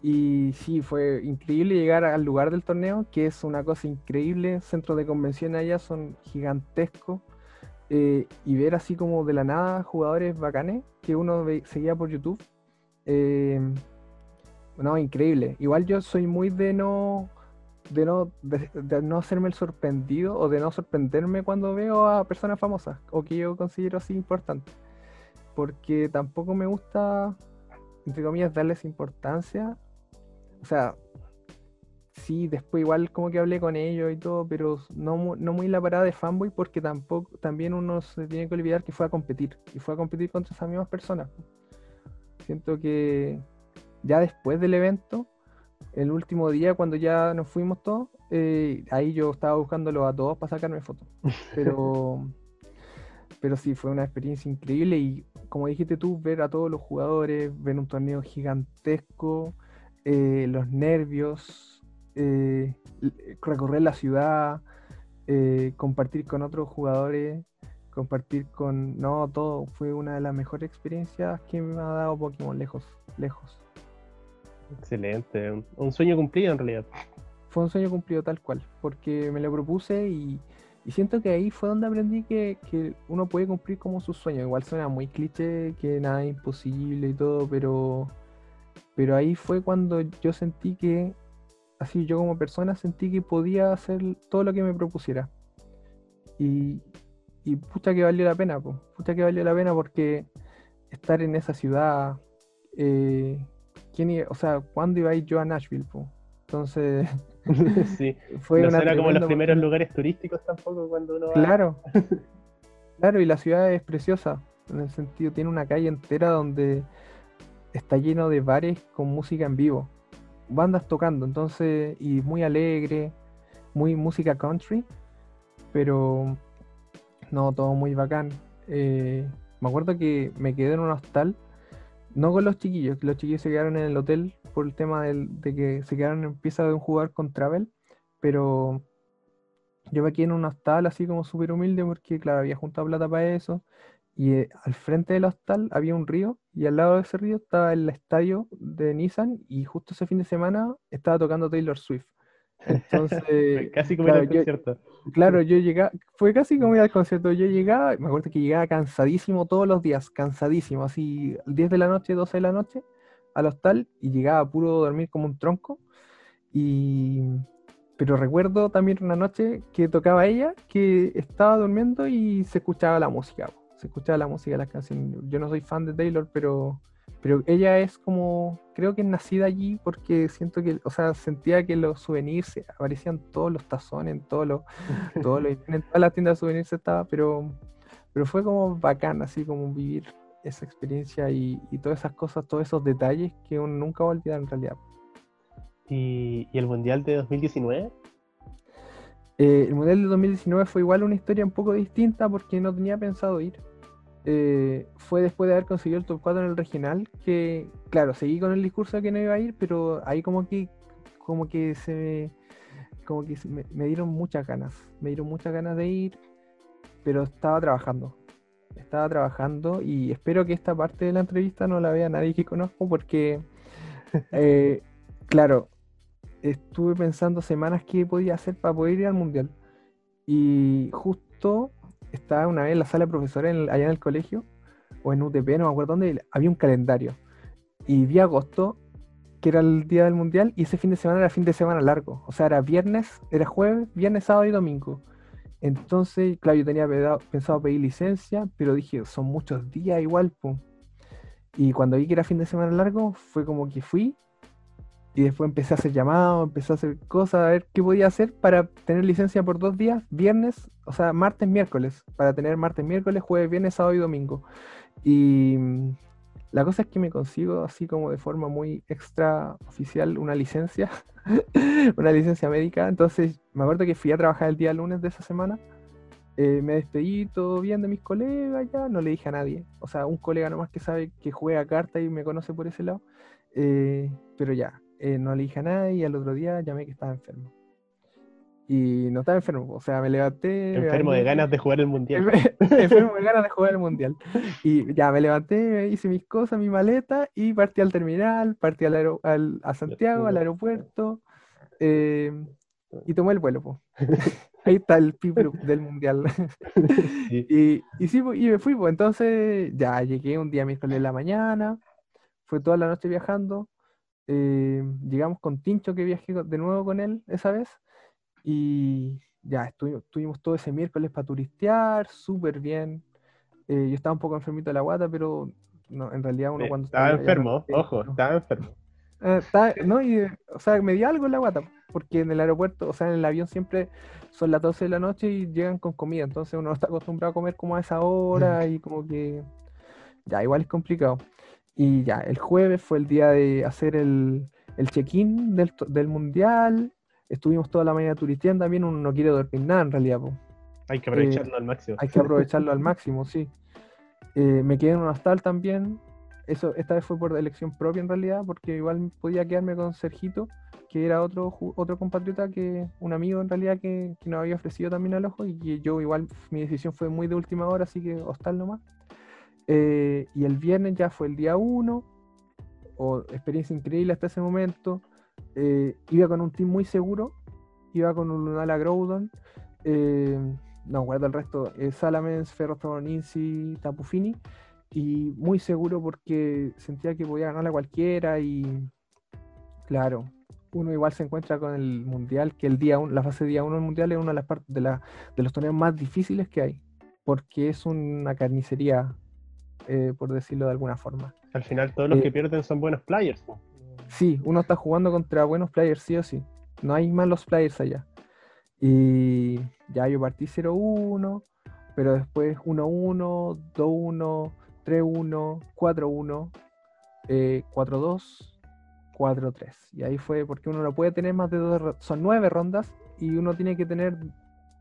Y sí, fue increíble llegar al lugar del torneo, que es una cosa increíble. Centros de convención allá son gigantescos. Eh, y ver así como de la nada jugadores bacanes que uno seguía por YouTube. Eh, no, increíble. Igual yo soy muy de no de no, de, no hacerme el sorprendido o de no sorprenderme cuando veo a personas famosas o que yo considero así importantes. Porque tampoco me gusta, entre comillas, darles importancia o sea, sí, después igual como que hablé con ellos y todo, pero no, no muy la parada de fanboy porque tampoco, también uno se tiene que olvidar que fue a competir y fue a competir contra esas mismas personas. Siento que ya después del evento, el último día cuando ya nos fuimos todos, eh, ahí yo estaba buscándolo a todos para sacarme fotos. Pero, pero sí, fue una experiencia increíble y como dijiste tú, ver a todos los jugadores, ver un torneo gigantesco eh, los nervios, eh, recorrer la ciudad, compartir con otros jugadores, compartir con... No, todo fue una de las mejores experiencias que me ha dado Pokémon lejos, lejos. Excelente, un sueño cumplido en realidad. Fue un sueño cumplido tal cual, porque me lo propuse y, siento que ahí fue donde aprendí que, que, uno puede cumplir como sus sueños. Igual suena muy cliché, que nada es imposible y todo, pero pero ahí fue cuando yo sentí que, así yo como persona, sentí que podía hacer todo lo que me propusiera. Y, y pucha que valió la pena, pues. pucha que valió la pena porque estar en esa ciudad, eh, ¿quién o sea, ¿cuándo iba a ir yo a Nashville? Entonces, sí. fue no una era como los primeros lugares turísticos tampoco cuando uno va. Claro, claro, y la ciudad es preciosa, en el sentido, tiene una calle entera donde está lleno de bares con música en vivo, bandas tocando, entonces, y muy alegre, muy música country, pero no, todo muy bacán. Eh, me acuerdo que me quedé en un hostal, no con los chiquillos, los chiquillos se quedaron en el hotel por el tema de que se quedaron en pieza de un jugar con Travel, pero yo me quedé en un hostal así como súper humilde porque, claro, había juntado plata para eso y eh, al frente del hostal había un río y al lado de ese río estaba el estadio de Nissan y justo ese fin de semana estaba tocando Taylor Swift. Entonces, casi como claro, el yo- concierto. Claro, yo llegaba, fue casi como ir al concierto, yo llegaba, me acuerdo que llegaba cansadísimo todos los días, cansadísimo, así 10 de la noche, 12 de la noche al hostal y llegaba a puro dormir como un tronco. Y, pero recuerdo también una noche que tocaba ella, que estaba durmiendo y se escuchaba la música, se escuchaba la música las canciones. Yo no soy fan de Taylor, pero, pero ella es como, creo que es nacida allí porque siento que, o sea, sentía que los souvenirs aparecían todos los tazones, en todos los, todos los, en todas las tiendas de souvenirs estaba, pero, pero fue como bacán, así como vivir esa experiencia y, y todas esas cosas, todos esos detalles que uno nunca va a olvidar en realidad. ¿Y, y el Mundial de 2019? Eh, el Mundial de 2019 fue igual una historia un poco distinta porque no tenía pensado ir. Eh, fue después de haber conseguido el top 4 en el regional que, claro, seguí con el discurso de que no iba a ir, pero ahí como que, como que se me, como que se me, dieron muchas ganas, me dieron muchas ganas de ir, pero estaba trabajando. Estaba trabajando y espero que esta parte de la entrevista no la vea nadie que conozco porque, eh, claro, estuve pensando semanas qué podía hacer para poder ir al mundial. Y justo estaba una vez en la sala de profesores en allá en el colegio, o en UTP, no me acuerdo dónde, había un calendario. Y vi agosto, que era el día del mundial, y ese fin de semana era fin de semana largo. O sea, era viernes, era jueves, viernes, sábado y domingo. Entonces, claro, yo tenía peda- pensado pedir licencia, pero dije, son muchos días igual, po. Y cuando vi que era fin de semana largo, fue como que fui y después empecé a hacer llamados, empecé a hacer cosas, a ver qué podía hacer para tener licencia por dos días, viernes, o sea, martes, miércoles, para tener martes, miércoles, jueves, viernes, sábado y domingo. Y mm, la cosa es que me consigo así como de forma muy extra oficial una licencia, una licencia médica. Entonces me acuerdo que fui a trabajar el día lunes de esa semana. eh, me despedí todo bien de mis colegas ya, no le dije a nadie. O sea, un colega nomás que sabe que juega carta y me conoce por ese lado. eh, pero ya, eh, no le dije a nadie y al otro día llamé que estaba enfermo. Y no estaba enfermo, o sea, me levanté. me Enfermo de ganas de jugar el Mundial. enfermo de ganas de jugar el mundial. Y ya me levanté, hice mis cosas, mi maleta y partí al terminal, partí al aero- al- a Santiago, al aeropuerto eh, y tomé el vuelo. po. Ahí está el piplup del mundial. Sí. Y, y sí, po, y me fui, pues entonces ya llegué un día miércoles en la mañana, fue toda la noche viajando. Eh, llegamos con Tincho, que viajé de nuevo con él esa vez, y ya estuvimos, estuvimos todo ese miércoles para turistear, súper bien. Eh, yo estaba un poco enfermito de la guata, pero no, en realidad uno Eh, cuando Estaba enfermo, ojo, no. estaba enfermo. Ah, está- no, y, eh, o sea, me dio algo en la guata, porque en el aeropuerto, o sea, en el avión siempre son las 12 de la noche y llegan con comida, entonces uno no está acostumbrado a comer como a esa hora y como que ya, igual es complicado. Y ya, el jueves fue el día de hacer el, el check-in del, del mundial, estuvimos toda la mañana turisteando también, uno no quiere dormir nada en realidad, po. Hay que aprovecharlo al máximo. Hay que aprovecharlo al máximo, sí. Eh, me quedé en un hostal también. Eso, esta vez fue por elección propia en realidad, porque igual podía quedarme con Sergito, que era otro, otro compatriota que, un amigo en realidad que, que nos había ofrecido también al ojo, y que yo igual mi decisión fue muy de última hora, así que hostal nomás. Eh, y el viernes ya fue el día 1, o experiencia increíble hasta ese momento. Eh, iba con un team muy seguro, iba con un Lunala Groudon, eh, no guardo el resto, Salamence, Ferrothorn, Inci, Tapufini, y muy seguro porque sentía que podía ganarle a cualquiera y claro, uno igual se encuentra con el mundial, que el día un- la fase día 1 del mundial es una de las partes de, la- de los torneos más difíciles que hay, porque es una carnicería, eh, por decirlo de alguna forma. Al final todos los Eh, que pierden son buenos players. Sí, uno está jugando contra buenos players, sí o sí. No hay malos players allá. Y ya yo partí 0-1, pero después 1-1, 2-1, 3-1, 4-1, eh, 4-2, 4-3. Y ahí fue porque uno no puede tener más de dos. Son nueve rondas y uno tiene que tener.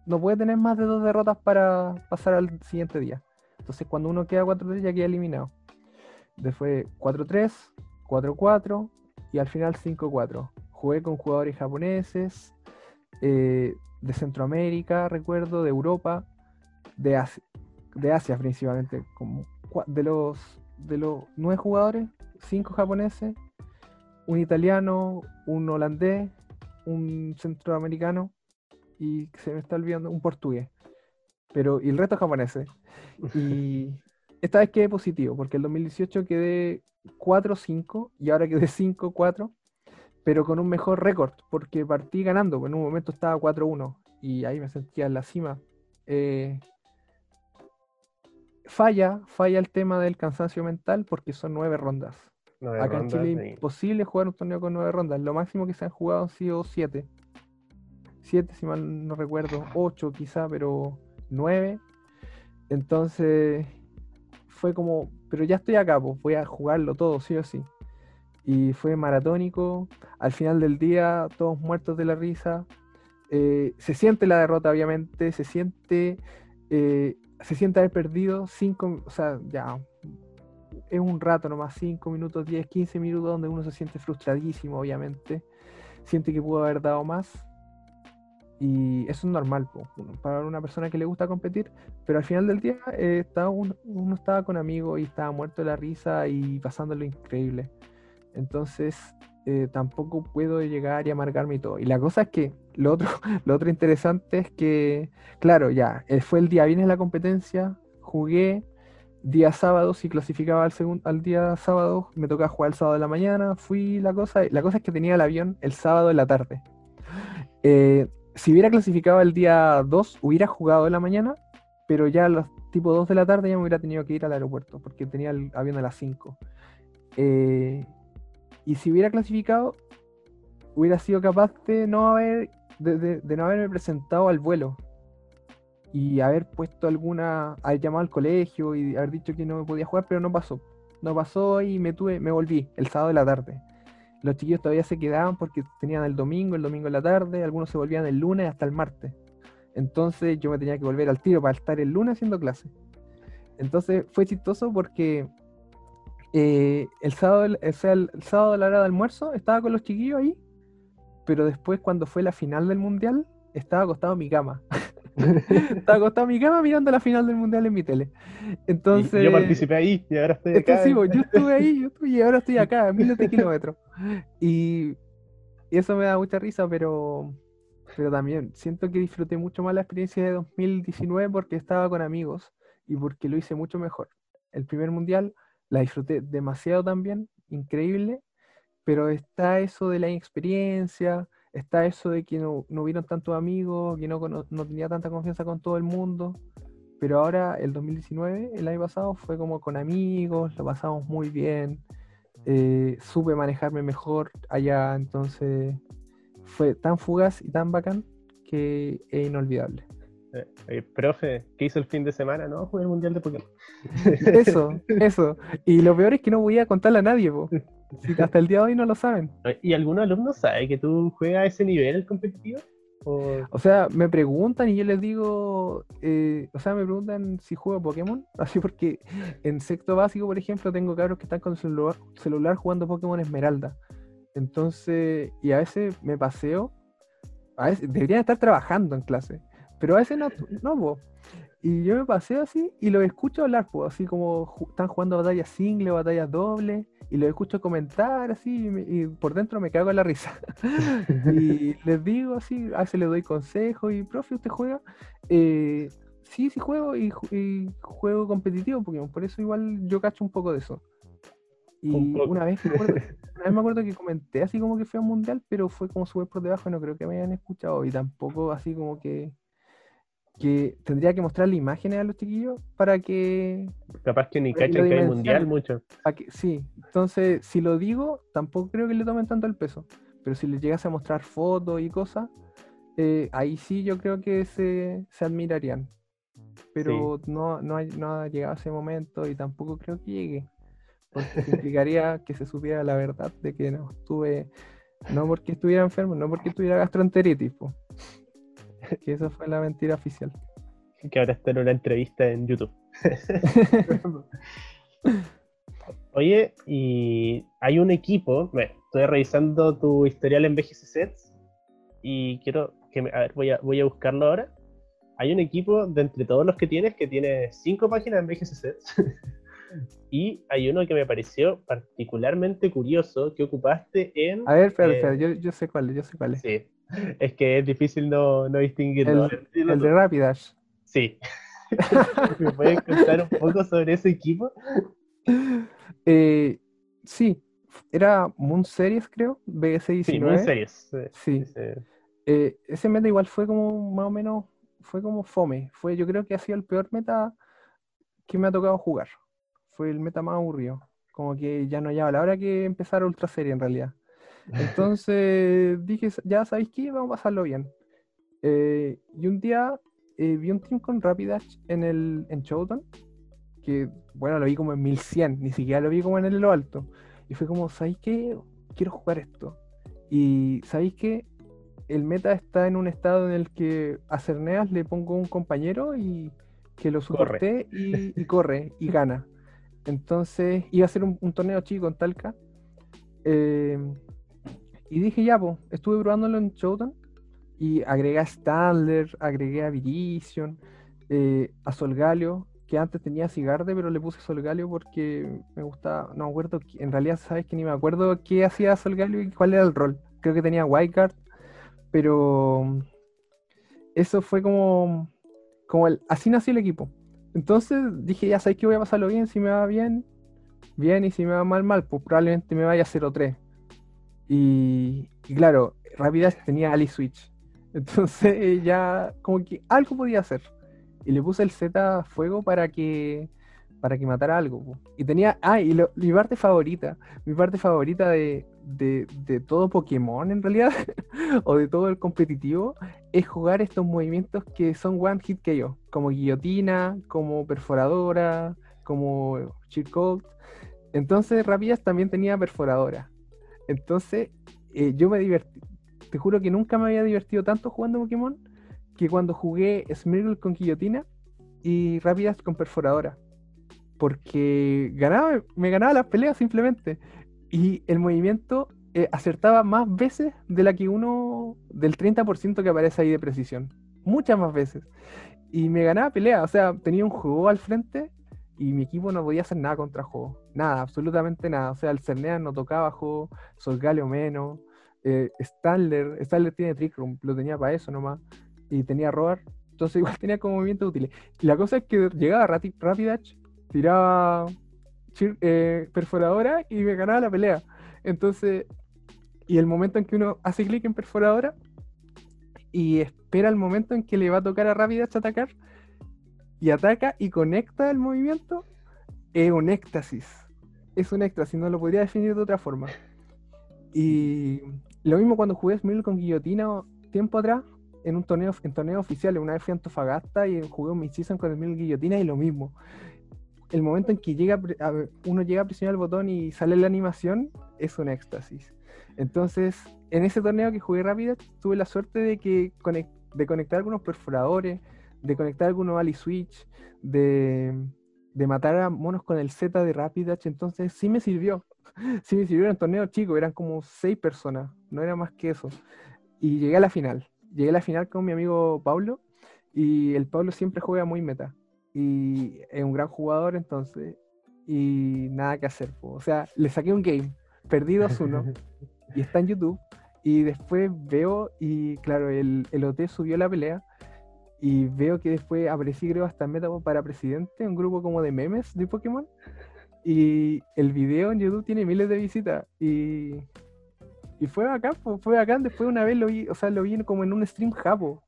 No puede tener más de dos derrotas para pasar al siguiente día. Entonces, cuando uno queda 4-3, ya queda eliminado. Después 4-3, 4-4 y al final 5-4. Jugué con jugadores japoneses, eh, de Centroamérica, recuerdo, de Europa, de Asia. de Asia principalmente, como de los, de los nueve jugadores, cinco japoneses, un italiano, un holandés, un centroamericano y se me está olvidando un portugués. Pero, y el resto japoneses. Y esta vez quedé positivo, porque el 2018 quedé 4-5 y ahora quedé 5-4, pero con un mejor récord, porque partí ganando. En un momento estaba 4-1 y ahí me sentía en la cima. Eh, falla, falla el tema del cansancio mental porque son nueve rondas. Acá en Chile es imposible jugar un torneo con nueve rondas. Lo máximo que se han jugado han sido siete. Siete, si mal no recuerdo. Ocho quizá, pero nueve. Entonces fue como, pero ya estoy acá, pues voy a jugarlo todo, sí o sí. Y fue maratónico. Al final del día, todos muertos de la risa. Eh, se siente la derrota, obviamente. Se siente eh, se siente haber perdido cinco, o sea, ya es un rato nomás, 5 minutos, 10, 15 minutos donde uno se siente frustradísimo, obviamente. Siente que pudo haber dado más. Y eso es normal para una persona que le gusta competir, pero al final del día eh, estaba uno, estaba con amigos y estaba muerto de la risa y pasándolo increíble. Entonces eh, tampoco puedo llegar y amargarme y todo. Y la cosa es que lo otro, lo otro interesante es que, claro, ya, eh, fue el día viernes la competencia, jugué, día sábado, si clasificaba al, al día sábado, me tocaba jugar el sábado de la mañana, fui la cosa, la cosa es que tenía el avión el sábado en la tarde. Si hubiera clasificado el día 2, hubiera jugado en la mañana, pero ya a los tipo 2 de la tarde ya me hubiera tenido que ir al aeropuerto, porque tenía el avión a las 5. Eh, y si hubiera clasificado, hubiera sido capaz de no haber, de, no haberme presentado al vuelo, y haber puesto alguna, haber llamado al colegio y haber dicho que no me podía jugar, pero no pasó. No pasó y me tuve, me volví el sábado de la tarde. Los chiquillos todavía se quedaban porque tenían el domingo, el domingo en la tarde, algunos se volvían el lunes hasta el martes. Entonces yo me tenía que volver al tiro para estar el lunes haciendo clase. Entonces fue chistoso porque eh, el, sábado, el, sábado a la hora de almuerzo estaba con los chiquillos ahí, pero después cuando fue la final del mundial estaba acostado en mi cama. Estaba acostado en mi cama mirando la final del mundial en mi tele. Entonces. yo participé ahí y ahora estoy acá. yo estuve ahí y ahora estoy acá, a miles de kilómetros. Y, eso me da mucha risa, pero, pero también siento que disfruté mucho más la experiencia de 2019 porque estaba con amigos y porque lo hice mucho mejor. El primer mundial la disfruté demasiado también, increíble, pero está eso de la inexperiencia está eso de que no, no hubieron tantos amigos, que no, no, tenía tanta confianza con todo el mundo. Pero ahora, el 2019, el año pasado, fue como con amigos, lo pasamos muy bien. Eh, supe manejarme mejor allá, entonces fue tan fugaz y tan bacán que es inolvidable. Eh, profe, ¿qué hizo el fin de semana? No, jugué el Mundial de Pokémon. Eso, eso. Y lo peor es que no voy a contarle a nadie, po. hasta el día de hoy no lo saben. ¿Y algunos alumnos saben que tú juegas a ese nivel competitivo? O... sea, me preguntan y yo les digo, eh, o sea, me preguntan si juego Pokémon, así porque en sexto básico, por ejemplo, tengo cabros que están con su celular, celular jugando Pokémon Esmeralda. Entonces, y a veces me paseo, a veces deberían estar trabajando en clase, pero a veces no, no, Y yo me paseo así y los escucho hablar, pues, así como están jugando batallas single, batallas dobles, y los escucho comentar así, y, por dentro me cago en la risa. y les digo así, a veces les doy consejos, y profe, ¿usted juega? Eh, sí, sí juego, y, juego competitivo, porque por eso igual yo cacho un poco de eso. Y una vez, me acuerdo, una vez me acuerdo que comenté así como que fue a un mundial, pero fue como súper por debajo, no creo que me hayan escuchado, y tampoco así como que que tendría que mostrarle imágenes a los chiquillos para que. Capaz que ni cachan que hay mundial mucho. sí, entonces si lo digo, tampoco creo que le tomen tanto el peso. Pero si les llegase a mostrar fotos y cosas, eh, ahí sí yo creo que se, admirarían. Pero no, no, ha, llegado ese momento y tampoco creo que llegue. Porque implicaría que se supiera la verdad de que no estuve, no porque estuviera enfermo, no porque tuviera gastroenteritis. que esa fue la mentira oficial. Que ahora está en una entrevista en YouTube. Oye, y hay un equipo, estoy revisando tu historial en BGC Sets y quiero que me, a ver, voy a, voy a buscarlo ahora. hay un equipo de entre todos los que tienes que tiene cinco páginas en BGCC. y hay uno que me pareció particularmente curioso que ocupaste en. A ver, espera, espera, yo, yo, sé cuál yo sé cuál es. Sí, es que es difícil no, no distinguirlo. El, el de Rapidash. Sí. ¿Me puedes contar un poco sobre ese equipo? Eh, sí, era Moon Series, creo, BS19. Sí, Moon Series. Sí. Eh, ese meta igual fue como más o menos, fue como fome. Fue, yo creo que ha sido el peor meta que me ha tocado jugar. Fue el meta más aburrido. Como que ya no hallaba la hora que empezar Ultra Serie en realidad. Entonces dije, ya sabéis qué, vamos a pasarlo bien. Eh, y un día eh, vi un team con Rapidash en el en Showdown, que bueno, lo vi como en 1100, ni siquiera lo vi como en lo alto. Y fue como, ¿sabéis qué? Quiero jugar esto. Y ¿sabéis qué? El meta está en un estado en el que a Cerneas le pongo un compañero y que lo soporte y, corre y gana. Entonces iba a ser un, torneo chico en Talca. Eh, y dije, ya, pues, estuve probándolo en Showdown y agregué a Stadler, agregué a Virizion, eh, a Solgalio, que antes tenía Cigarde, pero le puse Solgalio porque me gustaba, no me acuerdo, en realidad sabes que ni me acuerdo qué hacía Solgalio y cuál era el rol. Creo que tenía Wildcard, pero eso fue como, como el, así nació el equipo. Entonces dije, ya sabes que voy a pasarlo bien, si me va bien, bien, y si me va mal, mal, pues probablemente me vaya a 0-3. Y, y, claro, Rapidash tenía Ali Switch. Entonces ya como que algo podía hacer. Y le puse el Z a fuego para que para que matara algo. Y tenía. Ah, y mi parte favorita. Mi parte favorita de, de, todo Pokémon en realidad. o de todo el competitivo. Es jugar estos movimientos que son one hit KO. Como guillotina, como perforadora, como cheat Entonces Rapidash también tenía perforadora. Entonces eh, yo me divertí te juro que nunca me había divertido tanto jugando Pokémon que cuando jugué Smirgle con guillotina y Rápidas con perforadora. Porque ganaba, me ganaba las peleas simplemente. Y el movimiento eh, acertaba más veces de la que uno, del 30% que aparece ahí de precisión. Muchas más veces. Y me ganaba pelea. O sea, tenía un juego al frente y mi equipo no podía hacer nada contra juego. Nada, absolutamente nada. O sea, el Cernean no tocaba juego, Solgaleo menos. Eh, Stanler, tiene Trick Room, lo tenía para eso nomás, y tenía Roar, entonces igual tenía como movimientos útiles. La cosa es que llegaba Rapidash, tiraba eh, perforadora y me ganaba la pelea. Entonces, y el momento en que uno hace clic en perforadora y espera el momento en que le va a tocar a Rapidash atacar, y ataca y conecta el movimiento, es un éxtasis. Es un éxtasis, no lo podría definir de otra forma. Y lo mismo cuando jugué Smil con guillotina tiempo atrás, en un torneo, en torneo oficial, una vez fui a Antofagasta y jugué un mid-season con Smil guillotina y lo mismo. El momento en que llega uno llega a presionar el botón y sale la animación es un éxtasis. Entonces, en ese torneo que jugué rápido, tuve la suerte de que de conectar algunos perforadores, de conectar algunos Ali Switch, de, matar a monos con el Z de Rapidash, entonces sí me sirvió. Sí me sirvió en torneo chico, eran como seis personas, no era más que eso. Y llegué a la final. Llegué a la final con mi amigo Pablo y el Pablo siempre juega muy meta. Y es un gran jugador entonces. Y nada que hacer. O sea, le saqué un game, perdí 2-1 y está en YouTube. Y después veo y claro, el, el OT subió la pelea y veo que después aparecí creo hasta Meta para presidente, un grupo como de memes de Pokémon. Y el video en YouTube tiene miles de visitas. Y y fue bacán, fue bacán. Después una vez lo vi, o sea, lo vi como en un stream japo.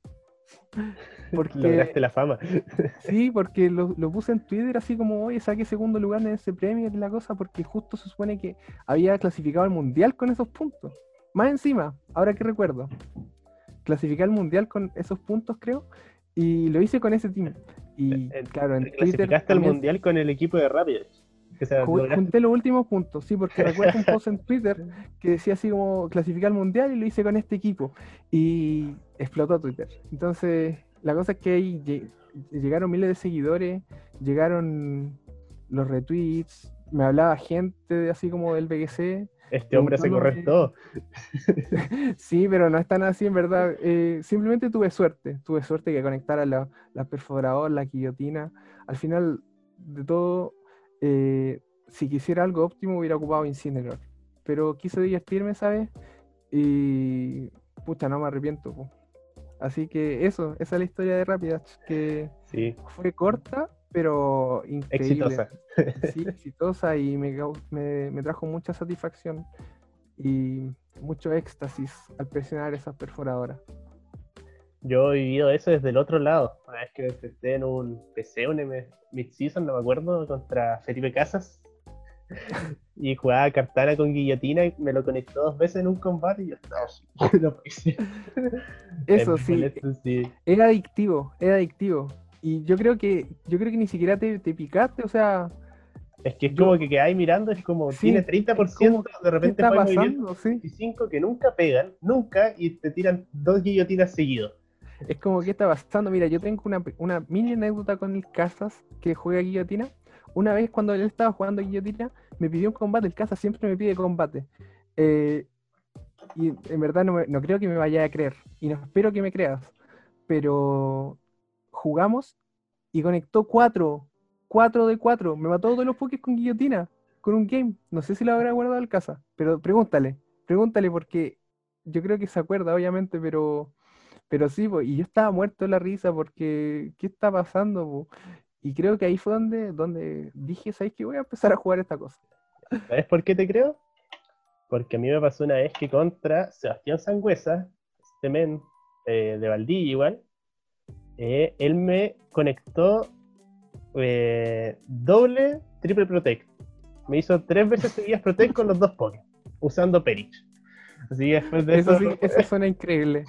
Porque, Lograste la fama. Sí, porque lo, lo, puse en Twitter así como, oye, saqué segundo lugar en ese premio y la cosa, porque justo se supone que había clasificado al mundial con esos puntos. Más encima, ahora que recuerdo, clasificar al mundial con esos puntos, creo, y lo hice con ese team. Y eh, eh, claro, en Clasificaste al mundial con el equipo de Rapid. Junté los últimos puntos, sí, porque recuerdo un post en Twitter que decía así como clasificar al mundial y lo hice con este equipo. Y explotó Twitter. Entonces, la cosa es que ahí llegaron miles de seguidores, llegaron los retweets, me hablaba gente así como del BGC. Este hombre se correctó. sí, pero no es tan así en verdad. Eh, simplemente tuve suerte. Tuve suerte que conectara la, la perforadora, la guillotina. Al final de todo, eh, si quisiera algo óptimo hubiera ocupado Incineroar. Pero quise divertirme, ¿sabes? Y pucha, no me arrepiento. Así que eso, esa es la historia de Rapidash, que fue corta, pero increíble. Exitosa. Sí, exitosa y me, me, trajo mucha satisfacción y mucho éxtasis al presionar esas perforadoras. Yo he vivido eso desde el otro lado. Una vez que me enfrenté en un PC, un mid-season, no me acuerdo, contra Felipe Casas. y jugaba Cartana con guillotina y me lo conectó dos veces en un combate y yo estaba no Eso sí, Era adictivo, era adictivo. Y yo creo que, yo creo que ni siquiera te, picaste, o sea. Es que es como que quedáis mirando, es como tiene 30%, de repente está pasando, sí. que nunca pegan, nunca, y te tiran dos guillotinas seguidos. Es como que está pasando. Mira, yo tengo una, una mini anécdota con el Casas que juega guillotina. Una vez cuando él estaba jugando guillotina, me pidió un combate. El Casas siempre me pide combate. Eh, y en verdad no, no, creo que me vaya a creer. Y no espero que me creas. Pero jugamos y conectó cuatro. Cuatro de cuatro. Me mató todos los pokés con guillotina. Con un game. No sé si lo habrá guardado el casa. Pero pregúntale. Pregúntale porque yo creo que se acuerda, obviamente, pero pero sí, y yo estaba muerto de la risa porque, ¿qué está pasando? Y creo que ahí fue donde, donde dije, ¿sabes qué? Voy a empezar a jugar esta cosa. ¿Sabes por qué te creo? Porque a mí me pasó una vez que contra Sebastián Sangüesa, este men eh, de Valdivia igual, eh, él me conectó eh, doble, triple protect. Me hizo tres veces seguidas protect con los dos Pokémon, usando Perich. Así después de eso. eso, suena increíble.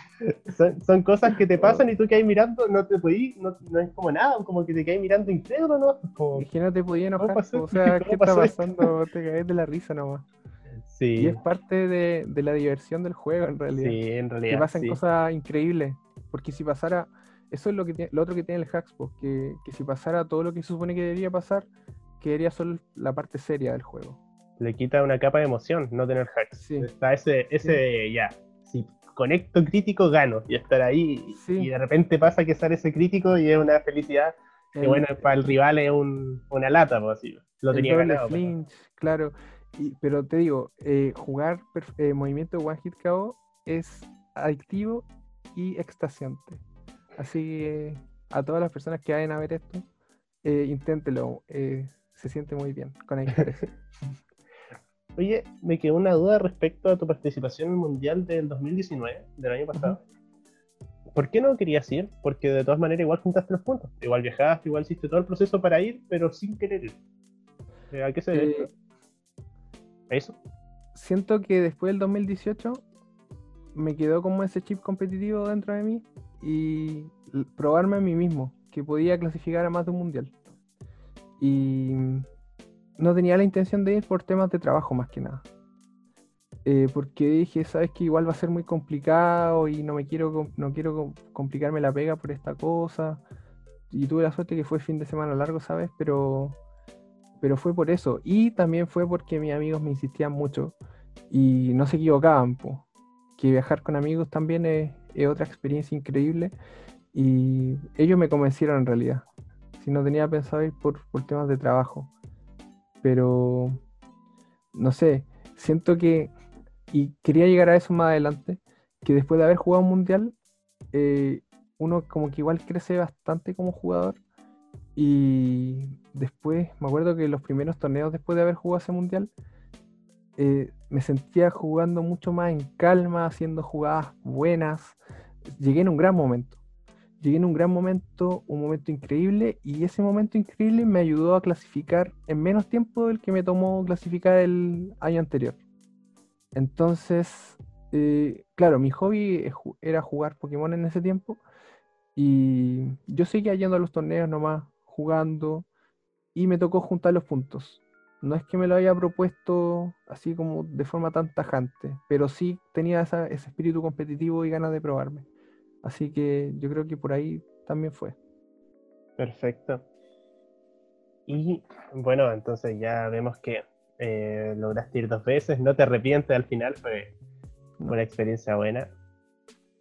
Son, cosas que te pasan y tú que hay mirando, no te podís, no, no, es como nada, como que te quedas mirando incrédulo, ¿no? Como, es que no te podías enojar. O sea, ¿qué está pasando? Te caes de la risa nomás. Sí. Y es parte de, de, la diversión del juego, en realidad. Sí, en realidad. Que pasan cosas increíbles. Porque si pasara. Eso es lo, que tiene, lo otro que tiene el Hackspo, que, que si pasara todo lo que se supone que debería pasar, quedaría solo la parte seria del juego le quita una capa de emoción no tener hacks. Está ese, ese ya, si conecto crítico, gano. Y estar ahí, y de repente pasa que sale ese crítico y es una felicidad. que bueno, para el rival es un, una lata, pues así. Lo tenía ganado. Pues, flinch, claro. pero te digo, eh, jugar eh, movimiento One Hit KO es adictivo y extasiante. Así que a todas las personas que vayan a ver esto, eh, inténtelo. se siente muy bien con Oye, me quedó una duda respecto a tu participación en el Mundial del 2019, del año pasado. ¿Por qué no querías ir? Porque de todas maneras igual juntaste los puntos. Igual viajaste, igual hiciste todo el proceso para ir, pero sin querer ir. ¿A qué se debe? Eh, ¿A eso? Siento que después del 2018 me quedó como ese chip competitivo dentro de mí y probarme a mí mismo, que podía clasificar a más de un mundial. Y no tenía la intención de ir por temas de trabajo más que nada. Eh, porque dije, sabes que igual va a ser muy complicado y no me quiero no quiero complicarme la pega por esta cosa. Y tuve la suerte que fue fin de semana largo, ¿sabes? Pero pero fue por eso y también fue porque mis amigos me insistían mucho y no se equivocaban, que viajar con amigos también es, otra experiencia increíble y ellos me convencieron en realidad. Si no tenía pensado ir por, por temas de trabajo pero no sé, siento que, y quería llegar a eso más adelante, que después de haber jugado un mundial, eh, uno como que igual crece bastante como jugador. Y después, me acuerdo que los primeros torneos después de haber jugado ese mundial, eh, me sentía jugando mucho más en calma, haciendo jugadas buenas. Llegué en un gran momento llegué en un gran momento, un momento increíble, y ese momento increíble me ayudó a clasificar en menos tiempo del que me tomó clasificar el año anterior. Entonces, eh, claro, mi hobby era jugar Pokémon en ese tiempo, y yo seguía yendo a los torneos nomás, jugando, y me tocó juntar los puntos. No es que me lo haya propuesto así como de forma tan tajante, pero sí tenía ese espíritu competitivo y ganas de probarme. Así que yo creo que por ahí también fue. Perfecto. Y bueno, entonces ya vemos que eh, lograste ir dos veces, no te arrepientes al final, fue una experiencia buena.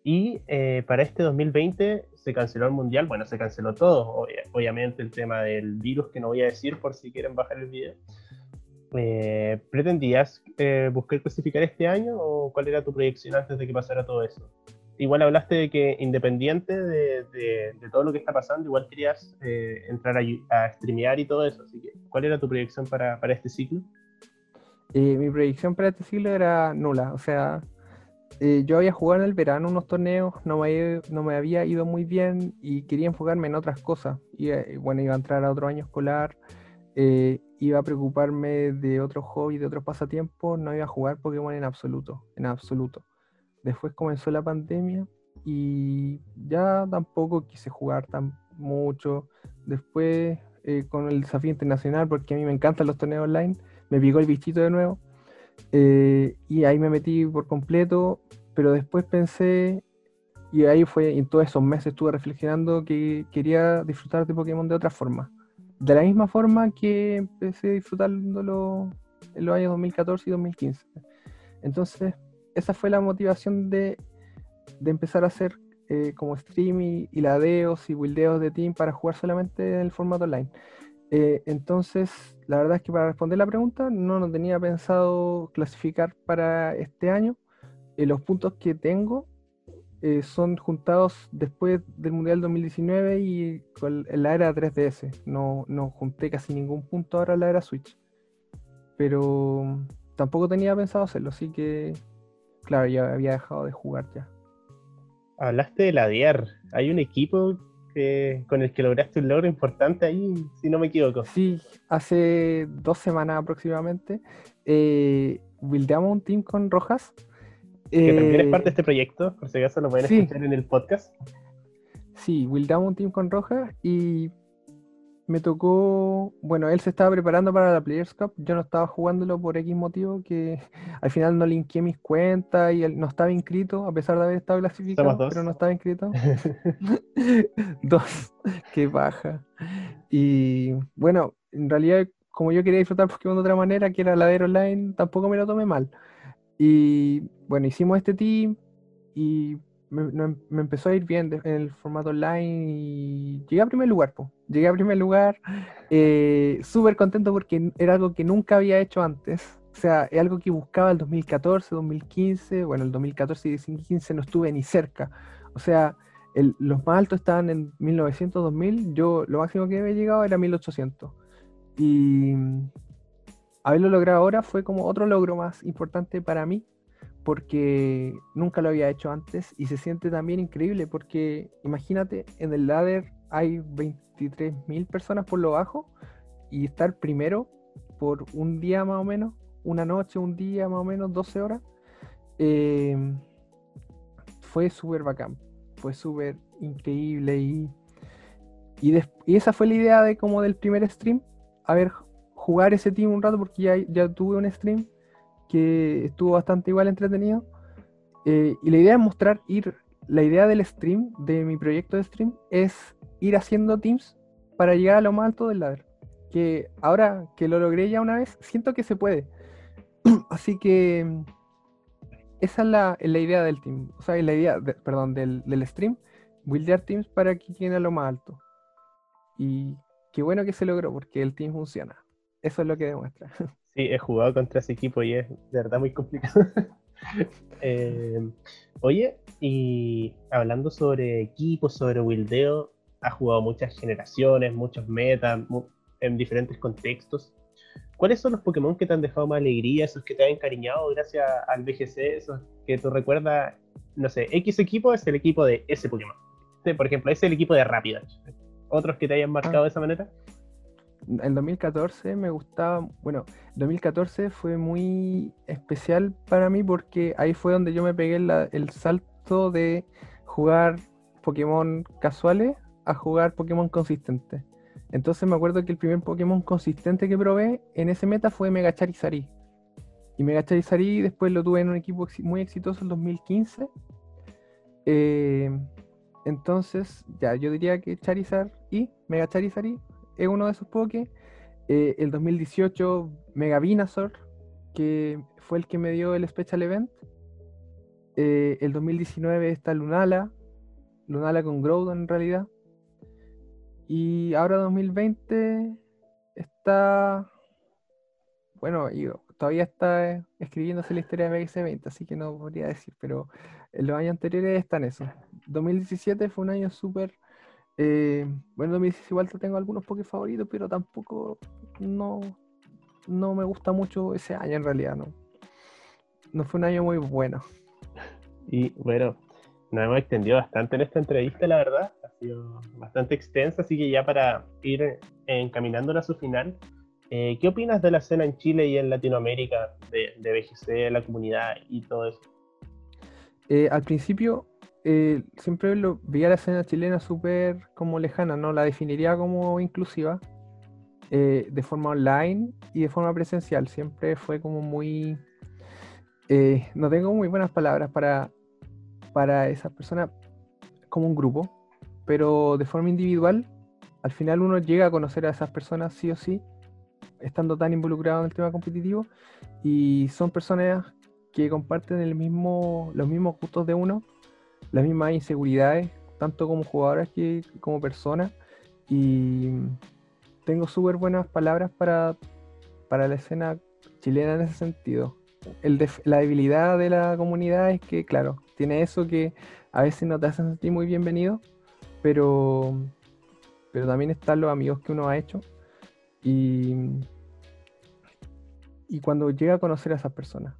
Y eh, para este 2020 se canceló el mundial, bueno, se canceló todo, obviamente el tema del virus que no voy a decir por si quieren bajar el video. Eh, ¿Pretendías buscar clasificar este año o cuál era tu proyección antes de que pasara todo eso? Igual hablaste de que independiente de, todo lo que está pasando, igual querías eh, entrar a, a, streamear y todo eso. Así que, ¿cuál era tu proyección para, este ciclo? Eh, mi proyección para este ciclo era nula. O sea, eh, yo había jugado en el verano unos torneos, no me, no me había ido muy bien y quería enfocarme en otras cosas. Y bueno, iba a entrar a otro año escolar, iba a preocuparme de otros hobbies, de otros pasatiempos, no iba a jugar Pokémon en absoluto, en absoluto. Después comenzó la pandemia y ya tampoco quise jugar tan mucho. Después eh, con el desafío internacional, porque a mí me encantan los torneos online, me picó el bichito de nuevo. Eh, y ahí me metí por completo, pero después pensé, y ahí fue, en todos esos meses estuve reflexionando que quería disfrutar de Pokémon de otra forma. De la misma forma que empecé disfrutándolo en los años 2014 y 2015. Entonces esa fue la motivación de, empezar a hacer eh, como stream y, ladeos y buildeos de team para jugar solamente en el formato online. Eh, entonces, la verdad es que para responder la pregunta, no, no tenía pensado clasificar para este año. Eh, los puntos que tengo son juntados después del Mundial 2019 y con la era 3DS. No, no junté casi ningún punto ahora en la era Switch. Pero tampoco tenía pensado hacerlo, así que Claro, ya había dejado de jugar ya. Hablaste de la DIAR. Hay un equipo que, con el que lograste un logro importante ahí, si no me equivoco. Sí, hace dos semanas aproximadamente. Eh, buildeamos un team con Rojas. Que también es parte de este proyecto, por si acaso lo pueden escuchar en el podcast. Sí, buildeamos un team con Rojas y me tocó, bueno, él se estaba preparando para la Players Cup, yo no estaba jugándolo por X motivo, que al final no linké mis cuentas y él no estaba inscrito, a pesar de haber estado clasificado, pero no estaba inscrito. dos, qué baja. Y bueno, en realidad, como yo quería disfrutar Pokémon de otra manera, que era la de online, tampoco me lo tomé mal. Y bueno, hicimos este team y me, empezó a ir bien en el formato online y llegué a primer lugar. Llegué a primer lugar, eh, súper contento porque era algo que nunca había hecho antes. O sea, es algo que buscaba el 2014, 2015. Bueno, el 2014 y 2015 no estuve ni cerca. O sea, los más altos estaban en 1900, 2000. Yo lo máximo que había llegado era 1800. Y haberlo logrado ahora fue como otro logro más importante para mí porque nunca lo había hecho antes y se siente también increíble porque imagínate, en el ladder hay 23.000 personas por lo bajo y estar primero por un día más o menos, una noche, un día más o menos, 12 horas, em, fue súper bacán, fue súper increíble y, y, esa fue la idea de como del primer stream, a ver, jugar ese team un rato porque ya, ya tuve un stream que estuvo bastante igual entretenido. Eh, y la idea es mostrar, ir, la idea del stream, de mi proyecto de stream, es ir haciendo teams para llegar a lo más alto del ladder. Que ahora que lo logré ya una vez, siento que se puede. Así que esa es la, la, idea del team, o sea, la idea, perdón, del, del stream, buildear teams para que lleguen a lo más alto. Y qué bueno que se logró, porque el team funciona. Eso es lo que demuestra. Sí, he jugado contra ese equipo y es de verdad muy complicado. Eh, oye, y hablando sobre equipos, sobre wildeo, has jugado muchas generaciones, muchos metas, en diferentes contextos. ¿Cuáles son los Pokémon que te han dejado más alegría, esos que te han encariñado gracias al BGC, esos que tú recuerdas, no sé, X equipo es el equipo de ese Pokémon? Por ejemplo, es el equipo de Rapidash. ¿Otros que te hayan marcado ah. de esa manera? En 2014 me gustaba, bueno, 2014 fue muy especial para mí porque ahí fue donde yo me pegué el salto de jugar Pokémon casuales a jugar Pokémon consistentes. Entonces me acuerdo que el primer Pokémon consistente que probé en ese meta fue Mega Charizard. Y Mega Charizard después lo tuve en un equipo muy exitoso en 2015. Eh, entonces, ya, yo diría que Charizard y Mega Charizard es uno de esos Poké. Eh, el 2018, Megavinasaur, que fue el que me dio el Special Event. Eh, el 2019 está Lunala, Lunala con Groudon en realidad. Y ahora 2020 está, bueno, todavía está escribiéndose la historia de BX20, así que no podría decir, pero en los años anteriores están eso. 2017 fue un año súper eh, bueno, me dices igual tengo algunos Poké favoritos, pero tampoco no, no me gusta mucho ese año en realidad, ¿no? No fue un año muy bueno. Y bueno, nos hemos extendido bastante en esta entrevista, la verdad. Ha sido bastante extensa, así que ya para ir encaminándola a su final, eh, ¿qué opinas de la escena en Chile y en Latinoamérica de, de BGC, la comunidad y todo eso? Eh, al principio eh, siempre lo, veía la escena chilena súper como lejana, ¿no? La definiría como inclusiva, eh, de forma online y de forma presencial. Siempre fue como muy... Eh, no tengo muy buenas palabras para, para esas personas como un grupo, pero de forma individual, al final uno llega a conocer a esas personas sí o sí, estando tan involucrado en el tema competitivo, y son personas que comparten el mismo, los mismos gustos de uno las mismas inseguridades, tanto como jugadoras que como personas. Y tengo súper buenas palabras para, para la escena chilena en ese sentido. El la debilidad de la comunidad es que, claro, tiene eso que a veces no te hacen sentir muy bienvenido, pero, pero también están los amigos que uno ha hecho. Y, y cuando llega a conocer a esas personas.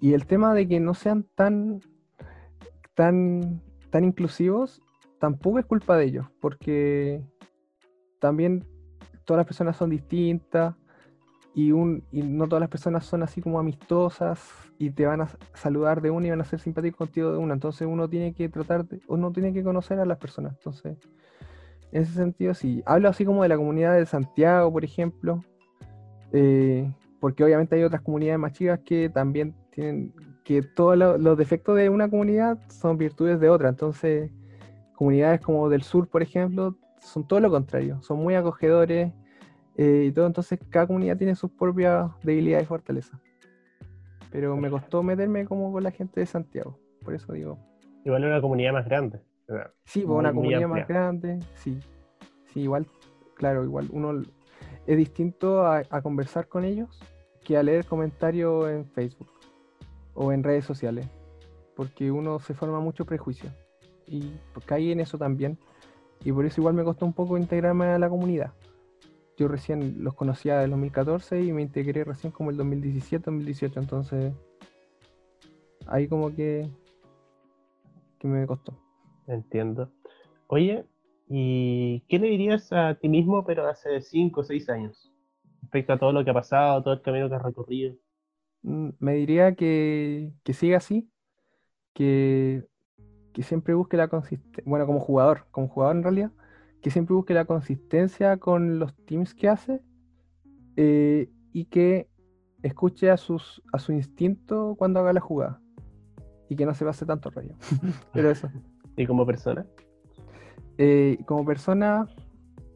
Y el tema de que no sean tan tan, tan inclusivos, tampoco es culpa de ellos, porque también todas las personas son distintas y, un, y no todas las personas son así como amistosas y te van a saludar de una y van a ser simpáticos contigo de una. Entonces uno tiene que tratar, de, uno tiene que conocer a las personas. Entonces, en ese sentido, sí. Hablo así como de la comunidad de Santiago, por ejemplo, eh, porque obviamente hay otras comunidades más chicas que también tienen que todos los defectos de una comunidad son virtudes de otra. Entonces, comunidades como del sur, por ejemplo, son todo lo contrario, son muy acogedores eh, y todo. Entonces, cada comunidad tiene sus propias debilidades y fortalezas. Pero me costó meterme como con la gente de Santiago, por eso digo. Igual una comunidad más grande. Sí, pues, una comunidad más grande, sí. Sí, igual, claro, igual uno es distinto a conversar con ellos que a leer comentarios en Facebook o en redes sociales, porque uno se forma mucho prejuicio y caí en eso también y por eso igual me costó un poco integrarme a la comunidad. Yo recién los conocía en 2014 y me integré recién como el 2017, 2018, entonces ahí como que, que me costó. Entiendo. Oye, ¿y qué le dirías a ti mismo pero hace 5 o 6 años? Respecto a todo lo que ha pasado, todo el camino que has recorrido. Mm, me diría que, siga así, que, siempre busque la consistencia, bueno, como jugador, como jugador en realidad, que siempre busque la consistencia con los teams que hace eh, y que escuche a, sus, a su instinto cuando haga la jugada y que no se pase tanto rollo. Pero eso. ¿Y como persona? Eh, como persona,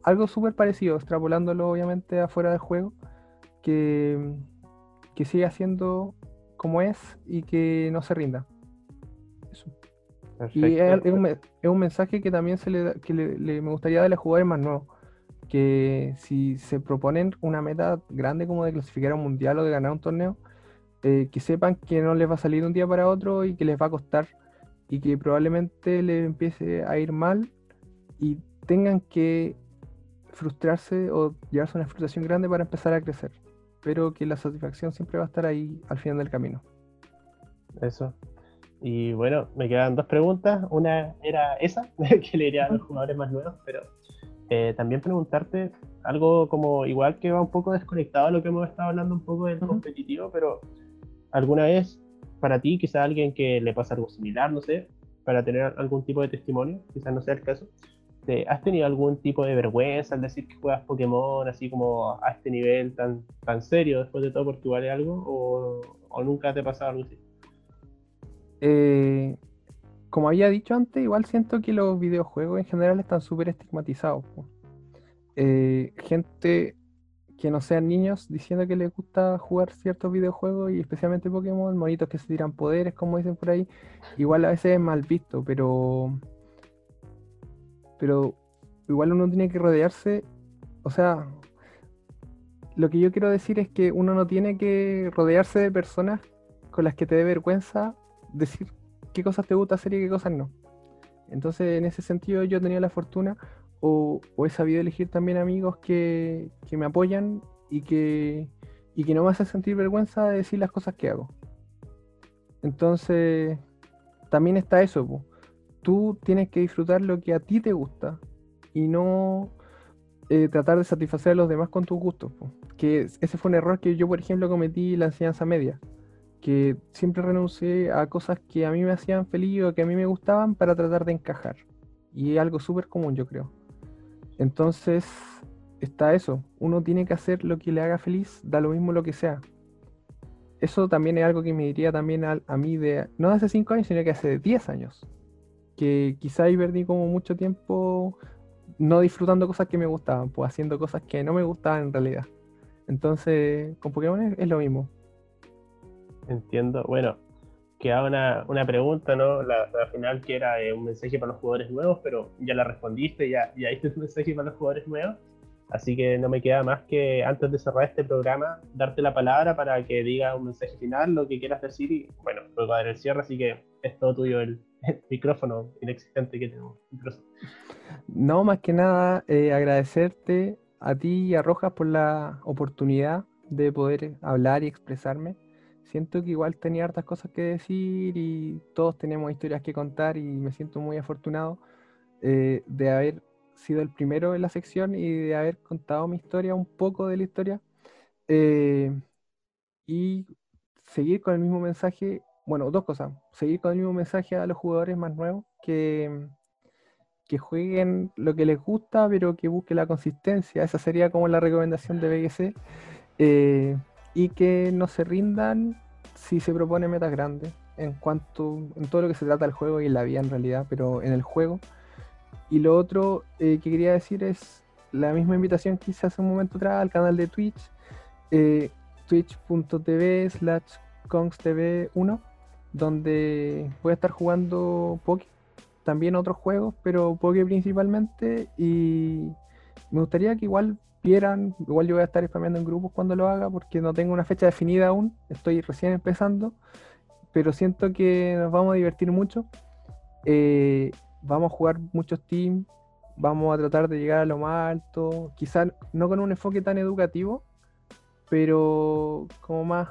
algo súper parecido, extrapolándolo obviamente afuera del juego, que que siga siendo como es y que no se rinda. Eso. Y es, un, mensaje que también se le, que le, me gustaría darle a jugadores más nuevos. Que si se proponen una meta grande como de clasificar a un mundial o de ganar un torneo, eh, que sepan que no les va a salir de un día para otro y que les va a costar y que probablemente les empiece a ir mal y tengan que frustrarse o llevarse una frustración grande para empezar a crecer pero que la satisfacción siempre va a estar ahí al final del camino. Eso. Y bueno, me quedan dos preguntas. Una era esa, que le diría a los jugadores más nuevos, pero eh, también preguntarte algo como igual que va un poco desconectado a lo que hemos estado hablando un poco del competitivo, pero alguna vez para ti, quizá alguien que le pasa algo similar, no sé, para tener algún tipo de testimonio, quizás no sea el caso, este, ¿has tenido algún tipo de vergüenza al decir que juegas Pokémon así como a este nivel tan, tan serio después de todo porque vale algo? ¿O, nunca te ha pasado algo así? Eh, como había dicho antes, igual siento que los videojuegos en general están súper estigmatizados. Eh, gente que no sean niños diciendo que les gusta jugar ciertos videojuegos y especialmente Pokémon, monitos que se tiran poderes, como dicen por ahí, igual a veces es mal visto, pero pero igual uno tiene que rodearse, o sea, lo que yo quiero decir es que uno no tiene que rodearse de personas con las que te dé vergüenza decir qué cosas te gusta hacer y qué cosas no. Entonces, en ese sentido, yo tenía la fortuna o, he sabido elegir también amigos que, me apoyan y que, no me hacen sentir vergüenza de decir las cosas que hago. Entonces, también está eso. Tú tienes que disfrutar lo que a ti te gusta y no eh, tratar de satisfacer a los demás con tus gustos. Que ese fue un error que yo, por ejemplo, cometí en la enseñanza media. Que siempre renuncié a cosas que a mí me hacían feliz o que a mí me gustaban para tratar de encajar. Y es algo súper común, yo creo. Entonces, está eso. Uno tiene que hacer lo que le haga feliz, da lo mismo lo que sea. Eso también es algo que me diría también a, a mí de, no de hace 5 años, sino que hace 10 años. Que quizá ahí perdí como mucho tiempo no disfrutando cosas que me gustaban, pues haciendo cosas que no me gustaban en realidad. Entonces, con Pokémon es, lo mismo. Entiendo. Bueno, queda una, una pregunta, ¿no? La, final que era eh, un mensaje para los jugadores nuevos, pero ya la respondiste, ya, ya un mensaje para los jugadores nuevos. Así que no me queda más que antes de cerrar este programa, darte la palabra para que diga un mensaje final, lo que quieras decir y bueno, luego dar el cierre, así que es todo tuyo el, micrófono inexistente que tenemos. No, más que nada, eh, agradecerte a ti y a Rojas por la oportunidad de poder hablar y expresarme. Siento que igual tenía hartas cosas que decir y todos tenemos historias que contar y me siento muy afortunado eh, de haber sido el primero en la sección y de haber contado mi historia, un poco de la historia. Eh, y seguir con el mismo mensaje, bueno, dos cosas, seguir con el mismo mensaje a los jugadores más nuevos que que jueguen lo que les gusta, pero que busquen la consistencia. Esa sería como la recomendación de BGC. Eh, y que no se rindan si se propone metas grandes en cuanto en todo lo que se trata del juego y en la vida en realidad, pero en el juego. Y lo otro eh, que quería decir es la misma invitación que hice hace un momento atrás al canal de Twitch, eh, twitch.tv slash kongstv1, donde voy a estar jugando Poké también otros juegos, pero Poké principalmente. Y me gustaría que igual vieran, igual yo voy a estar spameando en grupos cuando lo haga, porque no tengo una fecha definida aún, estoy recién empezando, pero siento que nos vamos a divertir mucho. Eh, vamos a jugar muchos teams, vamos a tratar de llegar a lo más alto, quizás no con un enfoque tan educativo, pero como más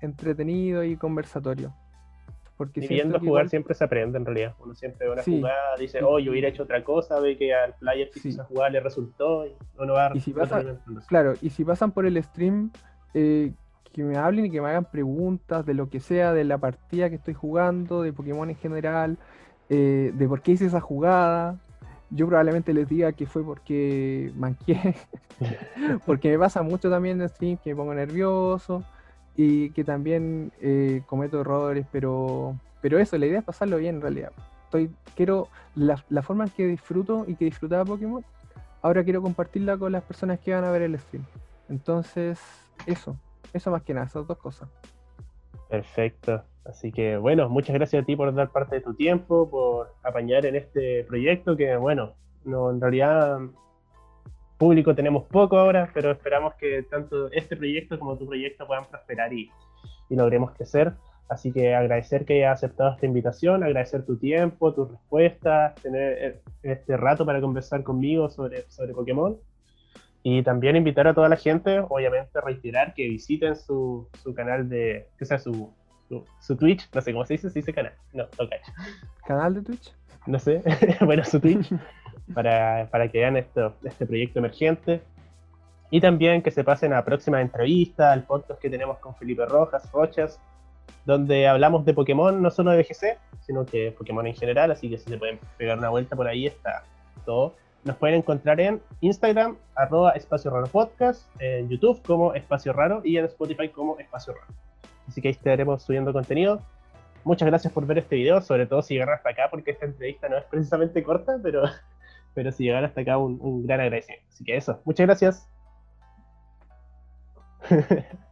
entretenido y conversatorio. Porque y viendo jugar siempre se aprende en realidad. Uno siempre ve una jugada, dice, oh, yo hubiera hecho otra cosa, ve que al player que esa jugada le resultó y uno va y si Claro, y si pasan por el stream, eh, que me hablen y que me hagan preguntas de lo que sea, de la partida que estoy jugando, de Pokémon en general, eh, de por qué hice esa jugada. Yo probablemente les diga que fue porque manqué, porque me pasa mucho también en stream que me pongo nervioso y que también eh, cometo errores, pero, pero eso, la idea es pasarlo bien en realidad. Estoy, quiero la, la, forma en que disfruto y que disfrutaba Pokémon, ahora quiero compartirla con las personas que van a ver el stream. Entonces, eso, eso más que nada, esas dos cosas. Perfecto. Así que bueno, muchas gracias a ti por dar parte de tu tiempo, por apañar en este proyecto que bueno, no en realidad público tenemos poco ahora, pero esperamos que tanto este proyecto como tu proyecto puedan prosperar y, logremos crecer. Así que agradecer que hayas aceptado esta invitación, agradecer tu tiempo, tus respuestas, tener este rato para conversar conmigo sobre, sobre Pokémon. Y también invitar a toda la gente, obviamente reiterar que visiten su, su canal de, o sea, su, su, Twitch, no sé cómo se dice, se dice canal, no, ok. ¿Canal de Twitch? No sé, bueno, su Twitch. para, para que vean esto, este proyecto emergente. Y también que se pasen a próximas entrevistas, al podcast que tenemos con Felipe Rojas, Rochas, donde hablamos de Pokémon, no solo de BGC, sino que Pokémon en general, así que si se pueden pegar una vuelta por ahí está todo. Nos pueden encontrar en Instagram, arroba Espacio Raro Podcast, en YouTube como Espacio Raro y en Spotify como Espacio Raro. Así que ahí estaremos subiendo contenido. Muchas gracias por ver este video, sobre todo si llegaron hasta acá, porque esta entrevista no es precisamente corta, pero pero si llegaron hasta acá, un, un gran agradecimiento. Así que eso, muchas gracias.